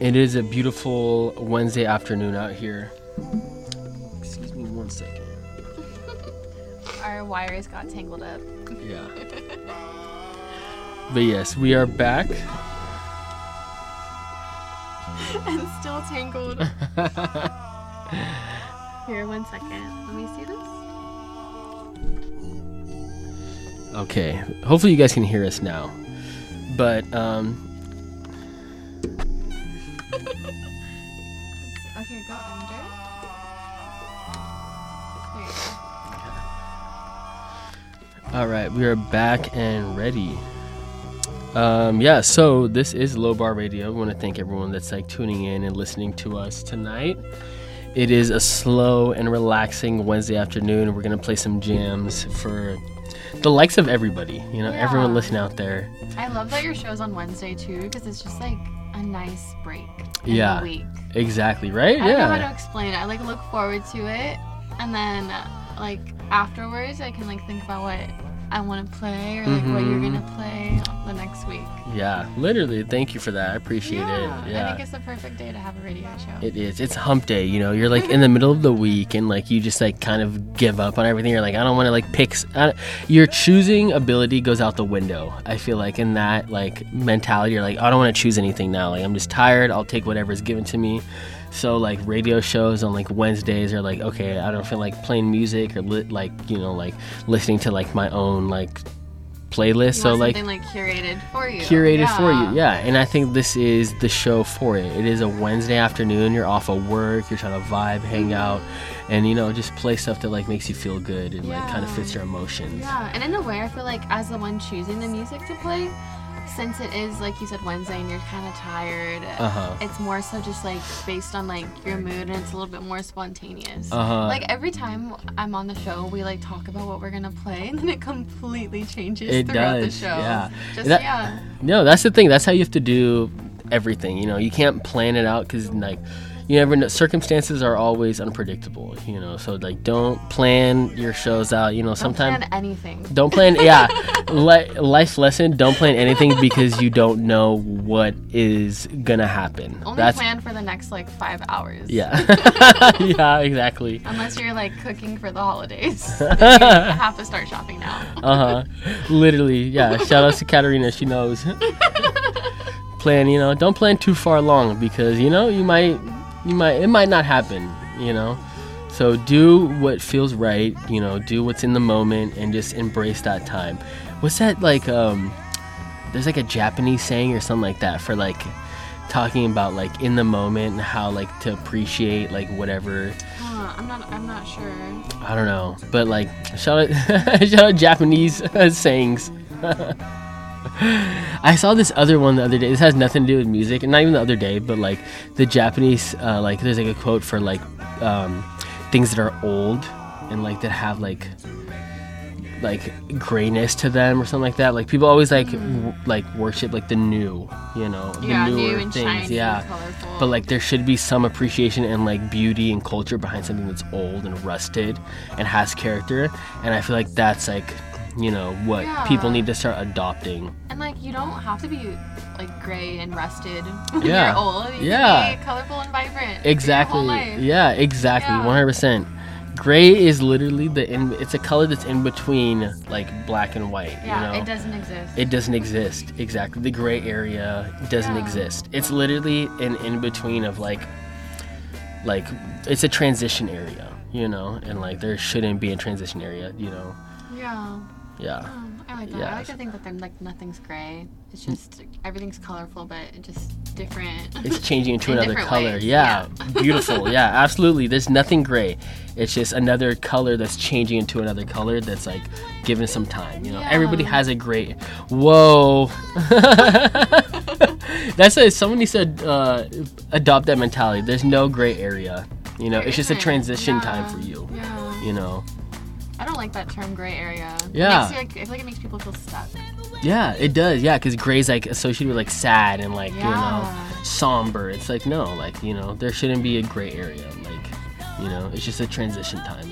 It is a beautiful Wednesday afternoon out here. Excuse me one second. Our wires got tangled up. Yeah. But yes, we are back. and still tangled. Here, one second. Let me see this. Okay. Hopefully you guys can hear us now. But um here, go under. Go. all right, we are back and ready. Um yeah, so this is Low Bar Radio. We want to thank everyone that's like tuning in and listening to us tonight. It is a slow and relaxing Wednesday afternoon. We're going to play some jams for the likes of everybody, you know, everyone Yeah. listening out there. I love that your show's on Wednesday too, because it's just like a nice break. in yeah. The week. Exactly, right? Yeah. I don't know how to explain it. I like look forward to it, and then uh, like afterwards, I can like think about what I want to play or like what you're Mhm. gonna play the next week. Yeah, literally. Thank you for that. I appreciate yeah, it. Yeah. I think it's the perfect day to have a radio show. It is. It's hump day, you know. You're like in the middle of the week and like you just like kind of give up on everything. You're like, I don't want to like pick. your choosing ability goes out the window. I feel like in that like mentality, you're like, I don't want to choose anything now. Like I'm just tired. I'll take whatever's given to me. So like radio shows on like Wednesdays are like, okay, I don't feel like playing music or li- like you know like listening to like my own like playlist. So like like curated for you. curated for you yeah. and i think this is the show for it. It is a wednesday afternoon. You're off of work. You're trying to vibe hang mm-hmm. out and you know just play stuff that like makes you feel good and like kind of fits your emotions. Yeah, and in a way, I feel like as the one choosing the music to play, since it is like you said Wednesday and you're kind of tired, Uh-huh. it's more so just like based on like your mood and it's a little bit more spontaneous. Uh-huh. Like every time I'm on the show, we like talk about what we're gonna play, and then it completely changes it throughout does the show. yeah Just That- yeah. no that's the thing that's how you have to do everything you know you can't plan it out because like you never know circumstances are always unpredictable you know so like don't plan your shows out you know sometimes anything. Don't plan, yeah. Li- life lesson: Don't plan anything because you don't know what is gonna happen. Only That's plan for the next like five hours. yeah, yeah, exactly. Unless you're like cooking for the holidays, you have to start shopping now. Uh huh. Literally, yeah. Shout out to Katarina; she knows. plan, you know, don't plan too far along because you know you might, you might, it might not happen. You know. So do what feels right, you know, do what's in the moment and just embrace that time. What's that like um there's like a Japanese saying or something like that for like talking about like in the moment and how like to appreciate like whatever I'm not. I'm not sure. I don't know, but like shout out shout out Japanese sayings. I saw this other one the other day. This has nothing to do with music, and not even the other day, but like the Japanese, uh, like there's like a quote for like um, things that are old and like that have like like grayness to them or something like that. Like people always like w- like worship like the new, you know, the Yeah, new newer and things. yeah, but like there should be some appreciation and like beauty and culture behind something that's old and rusted and has character. And I feel like that's like you know what people need to start adopting. And like you don't have to be like gray and rusted when Yeah. you're old. You Yeah. can be colorful and vibrant. Exactly. Your whole life. Yeah, exactly. Yeah. One hundred percent. Gray is literally the in. It's a color that's in between like black and white. Yeah, you know? it doesn't exist. It doesn't exist. Exactly. The gray area doesn't Yeah. exist. It's literally an in between of like, like it's a transition area. You know, and like there shouldn't be a transition area. You know. Yeah. Yeah. Um, I like that. Yeah. I like to think that they're like nothing's gray. It's just everything's colorful, but just different. It's changing into In another color. ways. Yeah, beautiful. Yeah, absolutely. There's nothing gray. It's just another color that's changing into another color that's like given some time. You know, everybody has a gray. Whoa. that's a somebody said uh, adopt that mentality. There's no gray area. You know, There it's just a transition time for you. Yeah. You know. I don't like that term gray area. It Yeah. makes you, like, I feel like it makes people feel stuck. Yeah, it does. Yeah, because gray's like associated with like sad and like you know somber. It's like no, like you know there shouldn't be a gray area. Like you know it's just a transition time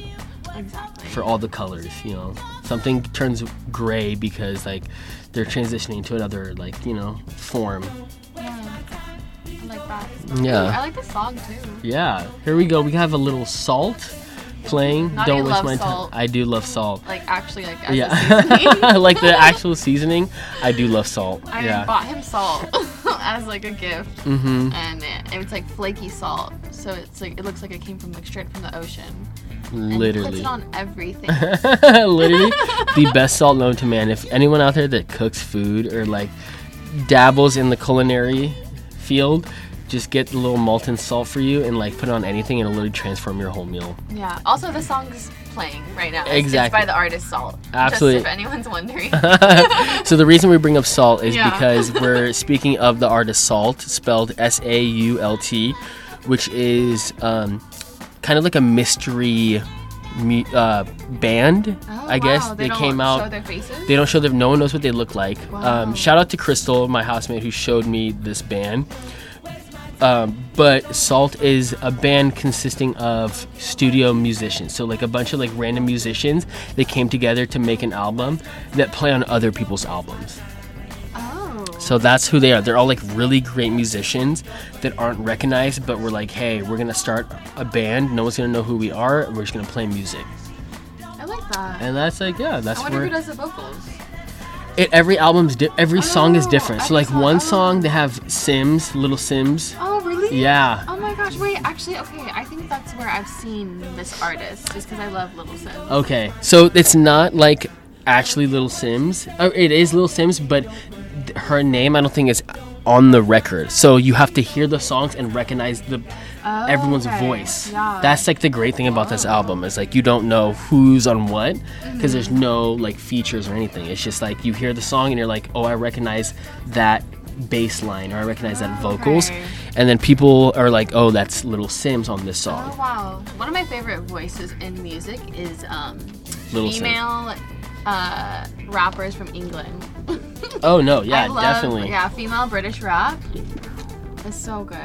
Exactly. for all the colors. You know. Something turns gray because like they're transitioning to another like you know form. Yeah. I like that. Yeah. I like this song too. Yeah. Here we go. We have a little salt playing. Naughty Don't waste my salt. time. I do love salt. Like actually, like as a Yeah, seasoning. like the actual seasoning. I do love salt. I yeah. bought him salt as like a gift, Mhm. and it, it's like flaky salt, so it's like it looks like it came from like straight from the ocean. Literally. puts it on everything. Literally, the best salt known to man. If anyone out there that cooks food or like dabbles in the culinary field, just get a little Maldon salt for you and like put it on anything, and it'll literally transform your whole meal. yeah. Also, the song's playing right now. It's- Exactly. It's by the artist SAULT. Absolutely. Just if anyone's wondering. so the reason we bring up salt is Yeah. because we're speaking of the artist SAULT, spelled S A U L T, which is um, kind of like a mystery uh, band. Oh, I guess wow. They don't came out. show their faces? They don't show their. No one knows what they look like. Wow. Um, shout out to Crystal, my housemate, who showed me this band. Um, but SAULT is a band consisting of studio musicians. So like a bunch of like random musicians. that came together to make an album that play on other people's albums. Oh. So that's who they are. They're all like really great musicians that aren't recognized, but we're like, hey, we're gonna start a band. No one's gonna know who we are. We're just gonna play music. I like that. And that's like, yeah, that's I wonder where who does the vocals. It, every album's di- every song is Oh, different. So like one song they have Simz, little Simz. Oh, really? Yeah. Oh my gosh, wait, actually, okay, I think that's where I've seen this artist, just because I love Little Simz. Okay, so it's not like actually Little Simz. Uh, It is Little Simz, but th- her name I don't think is on the record. So you have to hear the songs and recognize the Oh, everyone's okay. voice. Yeah. That's like the great thing about this album is like you don't know who's on what because there's Mhm. no like features or anything. It's just like you hear the song and you're like, oh, I recognize that bass line or I recognize that vocals, Okay. and then people are like, oh, that's Little Simz on this song. Oh wow! One of my favorite voices in music is um, Little female uh, rappers from England. Oh no, yeah, I love, definitely. Yeah, female British rap. It's so good.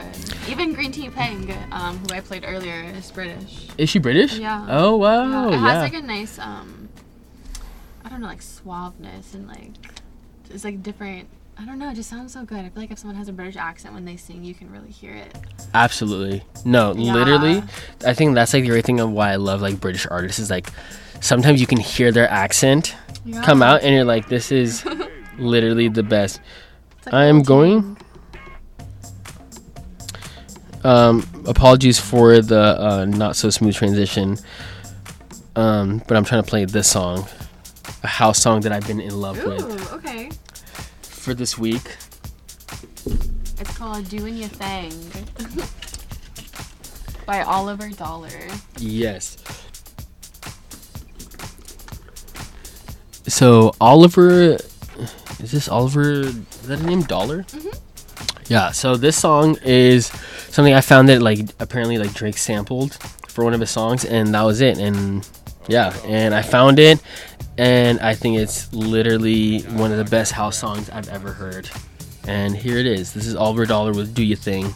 Even Green Tea Peng, um, who I played earlier, is British. Is she British? Yeah. Oh wow, Yeah, yeah. It has like a nice um, I don't know, like suaveness and like it's like different. I don't know. It just sounds so good. I feel like if someone has a British accent when they sing, you can really hear it. Absolutely. No, Yeah. literally. I think that's like the great thing of why I love like British artists is like sometimes you can hear their accent come out and you're like, this is literally the best. like I am going. Um, apologies for the uh, not so smooth transition. Um, but I'm trying to play this song, a house song that I've been in love with okay. for this week. It's called Doing Your Thing by Oliver Dollar. Yes. So Oliver, is this Oliver? Is that a name? Dollar? Yeah. So this song is something I found that like apparently like Drake sampled for one of his songs, and that was it. And yeah, and I found it, and I think it's literally one of the best house songs I've ever heard. And here it is. This is Oliver Dollar with "Do Your Thing."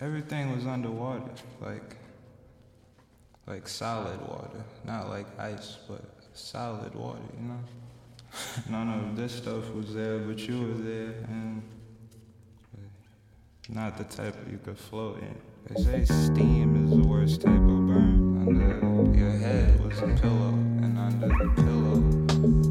everything was underwater, like like solid water, not like ice, but solid water, you know. None of this stuff was there, but you were there, and not the type you could float in. They say steam is the worst type of burn. Under your head was a pillow, and under the pillow.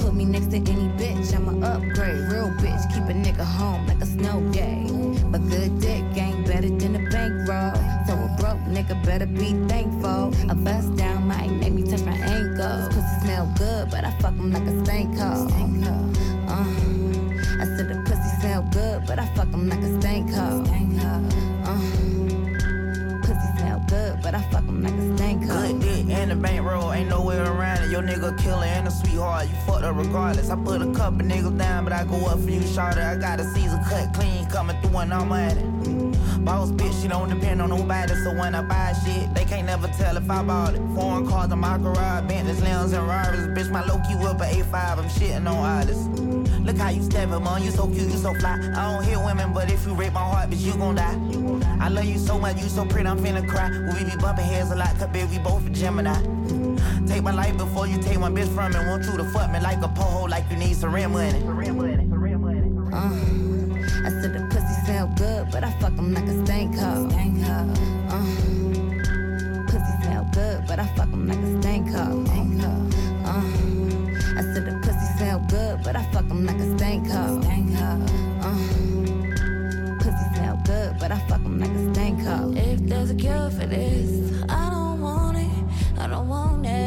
Put me next to any bitch, I'ma upgrade. Real bitch, keep a nigga home like a snow day. But good dick ain't better than a bankroll. So a broke nigga better be thankful. A bust down might make me touch my ankles. Pussy smell good, but I fuck him like a stank hoe. Uh, I said the pussy smell good, but I fuck him like a stank hoe. Uh, pussy smell good, but I fuck him like a Your nigga killer and a sweetheart, you fucked up regardless. I put a couple niggas down, but I go up for you, shorter. I got a season cut clean coming through and I'm at it. Boss bitch, she don't depend on nobody, so when I buy shit, they can't never tell if I bought it. Foreign cars in my garage, Bentleys, Lambs, and Rarers. Bitch, my low key whip a A5, I'm shitting on artists. Look how you step steppin', man, you so cute, you so fly. I don't hit women, but if you rape my heart, bitch, you gon' die. I love you so much, you so pretty, I'm finna cry. We be bumping heads a lot, cause baby, we both a Gemini. Take my life before you take my bitch from me. Want you to fuck me like a poho, like you need some rent money. Uh, I said the pussy smell good, but I fuck him like a stank hoe. Uh, pussy smell good, but I fuck him like a stank hoe. Uh, I said the pussy smell good, but I fuck him like a stank hoe. Stank hoe. Uh. Pussy smell good, but I fuck him like a stank hoe. If there's a cure for this, I don't want it. I don't want it.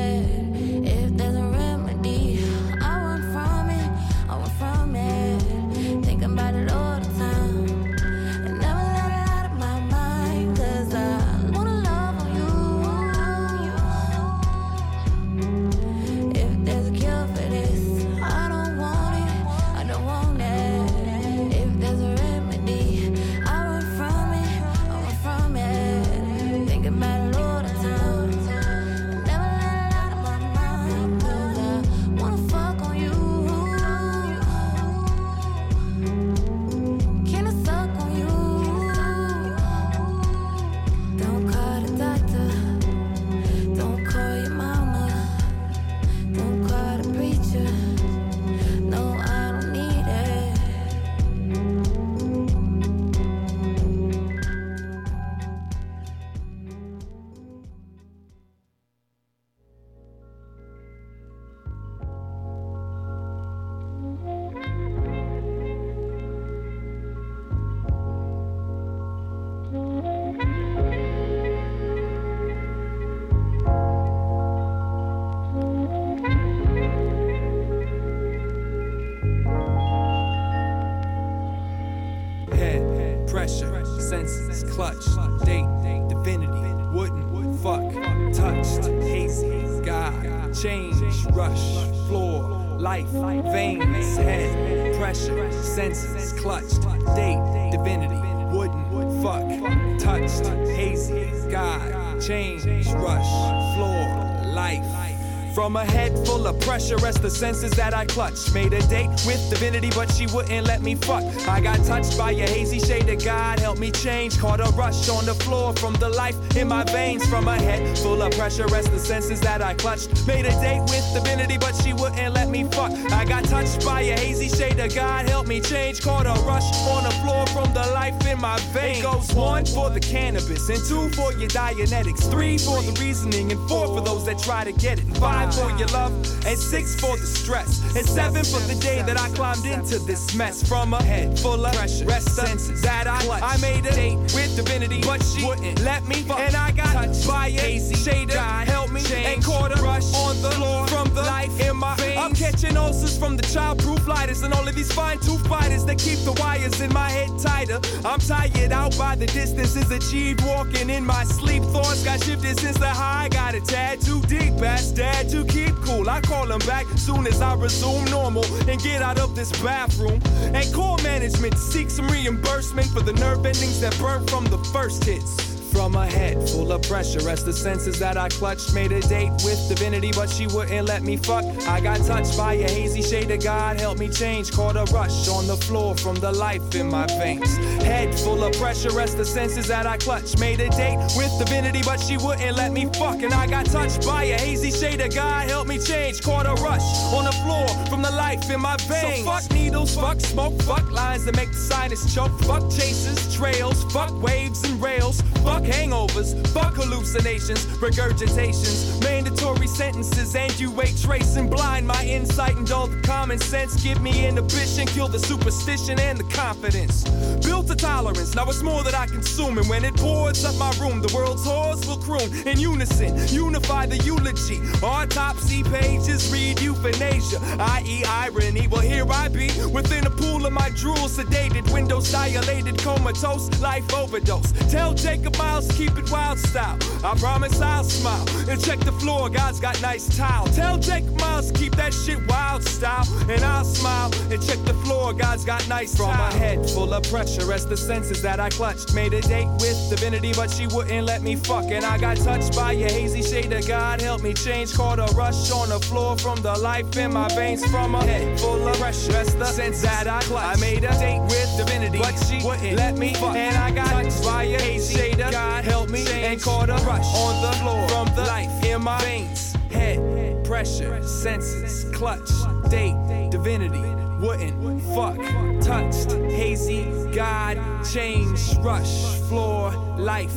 From a head full of pressure as the senses that I clutched. Made a date with divinity, but she wouldn't let me fuck. I got touched by a hazy shade of God, helped me change. Caught a rush on the floor from the life in my veins. From a head full of pressure as the senses that I clutched. Made a date with divinity, but she wouldn't let me fuck. I got touched by a hazy shade of God, helped me change. Caught a rush on the floor from the life in my veins. It goes one for the cannabis, and two for your Dianetics, three for the reasoning, and four for those that try to get it. And five for your love, and six for the stress, and seven for the day that I climbed into this mess. From a head full of pressure, rest senses that I I made a date with divinity, but she wouldn't let me fuck. And I got touched by a hazy shade God, help me and caught a rush on the floor from the life in my veins. I'm catching ulcers from the childproof lighters and all of these fine tooth fighters that keep the wires in my head tighter. I'm tired out by the distances achieved, walking in my sleep. Thoughts got shifted since the high, got a tad too deep. Asked dad to keep cool. I call him back soon as I resume normal and get out of this bathroom. And call management to seek some reimbursement for the nerve endings that burnt from the first hits. From a head full of pressure as the senses that I clutched made a date with divinity, but she wouldn't let me fuck. I got touched by a hazy shade of God, helped me change. Caught a rush on the floor from the life in my veins. Head full of pressure as the senses that I clutched made a date with divinity, but she wouldn't let me fuck. And I got touched by a hazy shade of God, helped me change. Caught a rush on the floor from the life in my veins. So fuck needles, fuck smoke, fuck lines that make the sinus choke. Fuck chases, trails, fuck waves and rails. Fuck hangovers, fuck hallucinations, regurgitations, mandatory sentences, and you wait tracing blind my insight and all the common sense. Give me inhibition, kill the superstition and the confidence. Built a tolerance, now it's more that I consume, and when it pours up my room, the world's whores will croon in unison. Unify the eulogy. Autopsy pages read euthanasia, i.e., irony. Well, here I be within a pool of my drool, sedated, windows dilated, comatose, life overdose. Tell Jacob Miles keep it wild style. I promise I'll smile and check the floor. God's got nice tile. Tell Jake Miles keep that shit wild style, and I'll smile and check the floor. God's got nice tile. From my head full of pressure as the senses that I clutched. Made a date with divinity, but she wouldn't let me fuck. And I got touched by a hazy shade of God. Help me change. Caught a rush on the floor from the life in my veins. From a head full of pressure as the senses that I clutched. I made a date with divinity, but she wouldn't let me fuck. And I got touched by a hazy shade of God. Help me and caught a rush on the floor from the life in my veins. Head, pressure, senses, clutch, date, divinity, wouldn't, fuck, touched, hazy, God, change, rush, floor, life.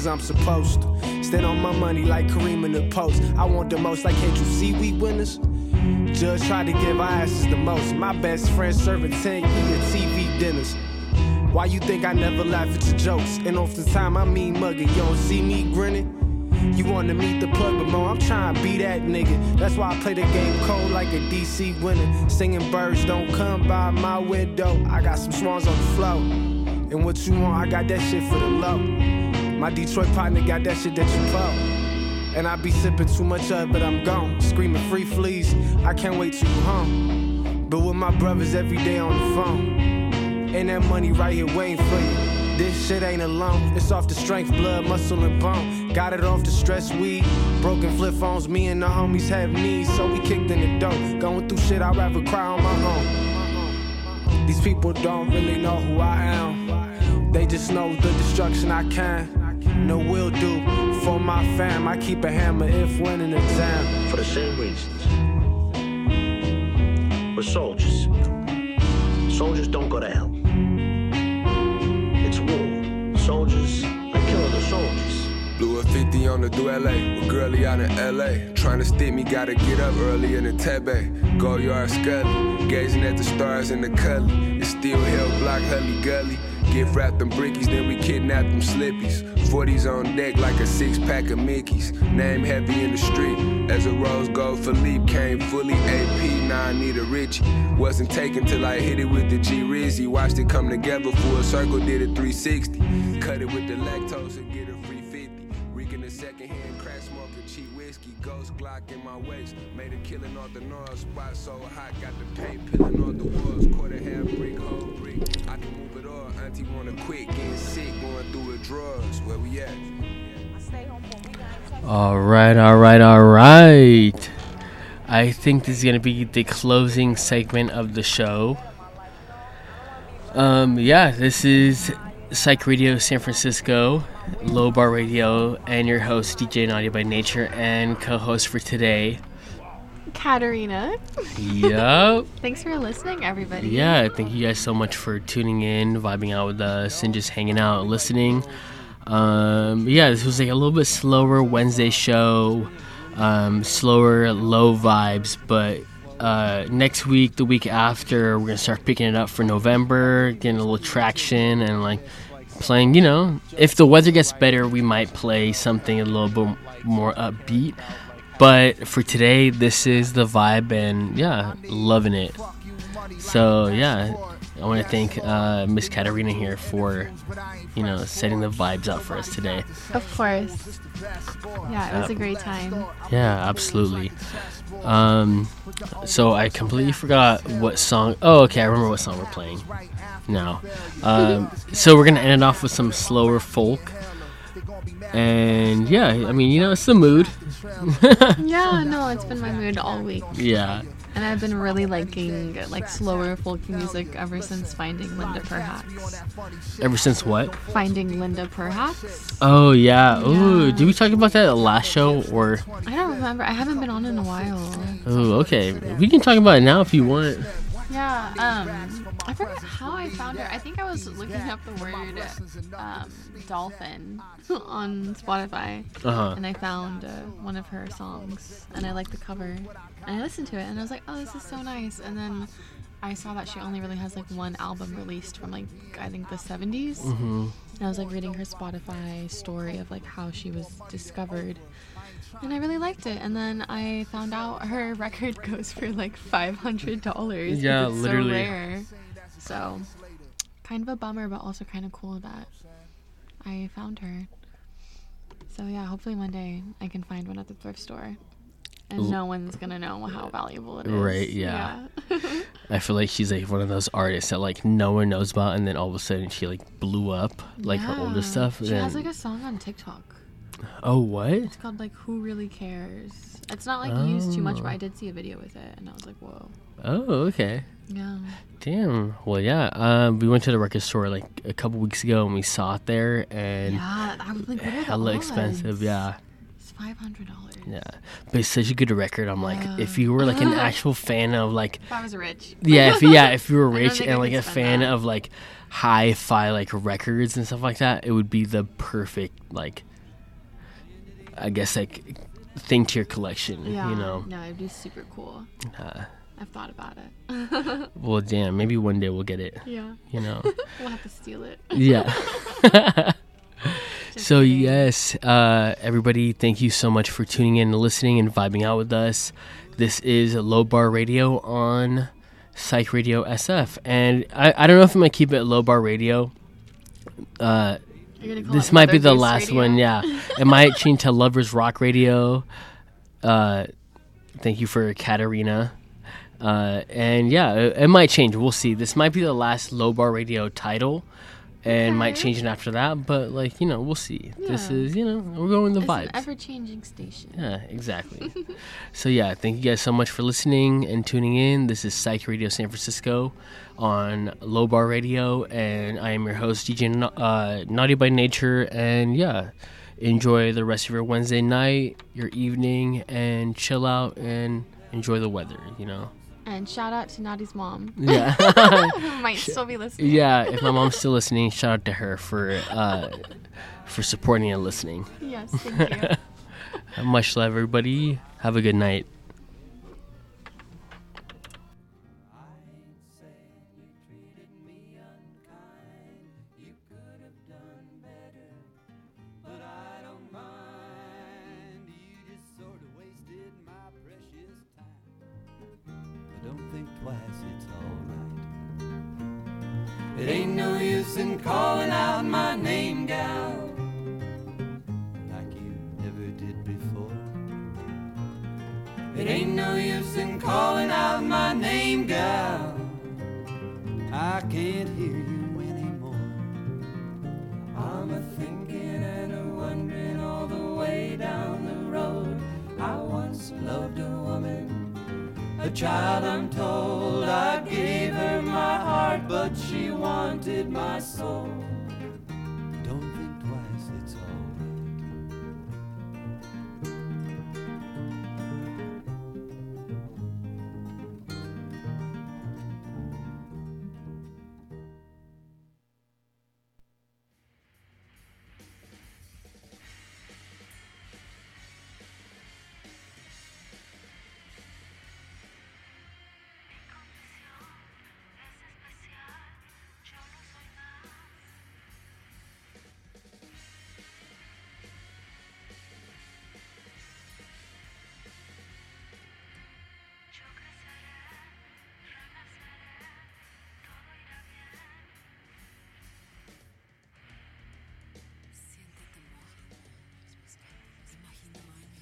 Cause I'm supposed to. Stand on my money like Kareem in the post. I want the most, like, can't you see we winners? Judge tried to give our asses the most. My best friend serving 10 year TV dinners. Why you think I never laugh at your jokes? And time I mean mugging, you don't see me grinning? You wanna meet the plug, but mo, I'm trying to be that nigga. That's why I play the game cold like a DC winner. Singing birds don't come by my window. I got some swans on the floor. And what you want, I got that shit for the low. My Detroit partner got that shit that you pull. And I be sipping too much of it, but I'm gone. Screaming free fleas, I can't wait to you home. But with my brothers every day on the phone. And that money right here waiting for you. This shit ain't alone. It's off the strength, blood, muscle, and bone. Got it off the stress weed. Broken flip phones, me and the homies have needs. So we kicked in the dough. Going through shit, I'd rather cry on my own. These people don't really know who I am. They just know the destruction I can. No will do. For my fam, I keep a hammer if winning a exam. For the same reasons. We're soldiers. Soldiers don't go to hell. It's war. Soldiers are killing the soldiers. Blew a 50 on the duele with girlie out in LA. Trying to stick me, gotta get up early in the Tebe. Eh? Go yard scully, gazing at the stars in the cully. It's still hell block, hully gully. Gift wrapped them brickies, then we kidnap them slippies. 40s on deck like a six pack of Mickeys. Name heavy in the street. As a rose gold Philippe came fully AP, now I need a Richie. Wasn't taken till I hit it with the G Rizzy. Watched it come together full circle, did a 360. Cut it with the lactose and get a free 50. Reeking the second hand, crack smoking cheap whiskey. Ghost Glock in my waist. Made a killing off the north spot so hot. Got the paint peeling off the walls. Quarter half brick, whole brick. I can move it. Auntie wanna quit, getting sick, going through the drugs. Where we at? All right, all right, all right. I think this is to be the closing segment of the show. Um, yeah, this is Psych Radio San Francisco, Low Bar Radio, and your host, DJ Naughty by Nature, and co host for today. Katarina. Yup. Thanks for listening, everybody. Yeah, thank you guys so much for tuning in, vibing out with us, and just hanging out, listening. Um, yeah, this was like a little bit slower Wednesday show, um, slower, low vibes. But uh, next week, the week after, we're gonna start picking it up for November, getting a little traction, and like playing. You know, if the weather gets better, we might play something a little bit more upbeat. But for today, this is the vibe, and yeah, loving it. So yeah, I want to thank uh, Miss Katarina here for, you know, setting the vibes out for us today. Of course. Yeah, it was Uh, a great time. Yeah, absolutely. Um, so I completely forgot what song. Oh, okay, I remember what song we're playing now. Um, so we're gonna end it off with some slower folk. And yeah, I mean, you know, it's the mood. yeah, no, it's been my mood all week. Yeah. And I've been really liking like slower folk music ever since finding Linda Perhacs. Ever since what? Finding Linda Perhacs? Oh yeah. Ooh, did we talk about that last show or? I don't remember. I haven't been on in a while. Oh, okay. We can talk about it now if you want. Yeah, um, I forget how I found her. I think I was looking up the word um, dolphin on Spotify, Uh-huh. and I found uh, one of her songs, and I liked the cover, and I listened to it, and I was like, oh, this is so nice. And then I saw that she only really has like one album released from like I think the 70s. Mhm. And I was like reading her Spotify story of like how she was discovered. And I really liked it. And then I found out her record goes for like five hundred dollars. Yeah, it's literally. So rare. So kind of a bummer, but also kind of cool that I found her. So yeah, hopefully one day I can find one at the thrift store. And L- no one's gonna know how valuable it is. Right, yeah. yeah. I feel like she's like one of those artists that like no one knows about, and then all of a sudden she like blew up, like her older Yeah. stuff. She has like a song on TikTok. Oh, what? It's called like Who Really Cares. It's not like used too much, but Oh. I did see a video with it, and I was like, whoa. Oh, okay. Yeah. Damn. Well, yeah. Um, we went to the record store like a couple weeks ago and we saw it there, and Yeah, I was like, what are hella expensive. Yeah. It's five hundred dollars. Yeah, but it's such a good record. I'm like, if you were like an actual fan of like, If I was rich. yeah, if yeah, if you were rich and like a fan that. of like hi-fi like records and stuff like that, it would be the perfect like, I guess like thing to your collection. Yeah. You know. No, it'd be super cool. Uh, I've thought about it. well, damn. Maybe one day we'll get it. Yeah. You know. we'll have to steal it. Yeah. so yes, uh, everybody, thank you so much for tuning in and listening and vibing out with us. This is Low Bar Radio on Psych Radio SF, and I, I don't know if I'm gonna keep it Low Bar Radio. Uh, You're gonna call this might be the last Goose one. Yeah, it might change to Lovers Rock Radio. Uh, thank you for Katarina. Uh, and yeah, it, it might change. We'll see. This might be the last Low Bar Radio title, and might change it after that. But like you know, we'll see. This is you know we're going the It's vibes. ever-changing station. Yeah, exactly. so yeah, thank you guys so much for listening and tuning in. This is Psych Radio San Francisco on Low Bar Radio, and I am your host DJ Na- uh, Naughty by Nature. And yeah, enjoy the rest of your Wednesday night, your evening, and chill out and enjoy the weather. You know. And shout out to Nadi's mom. Yeah. Who might still be listening. Yeah, if my mom's still listening, shout out to her for uh, for supporting and listening. Yes, thank you. Much love, everybody. Have a good night. Ain't no use in calling out my name, gal, like you never did before. It ain't no use in calling out my name, gal. I can't hear you anymore. I'm a thinking and a wondering all the way down the road. I once loved a woman. A child, I'm told, I gave her my heart, but she wanted my soul.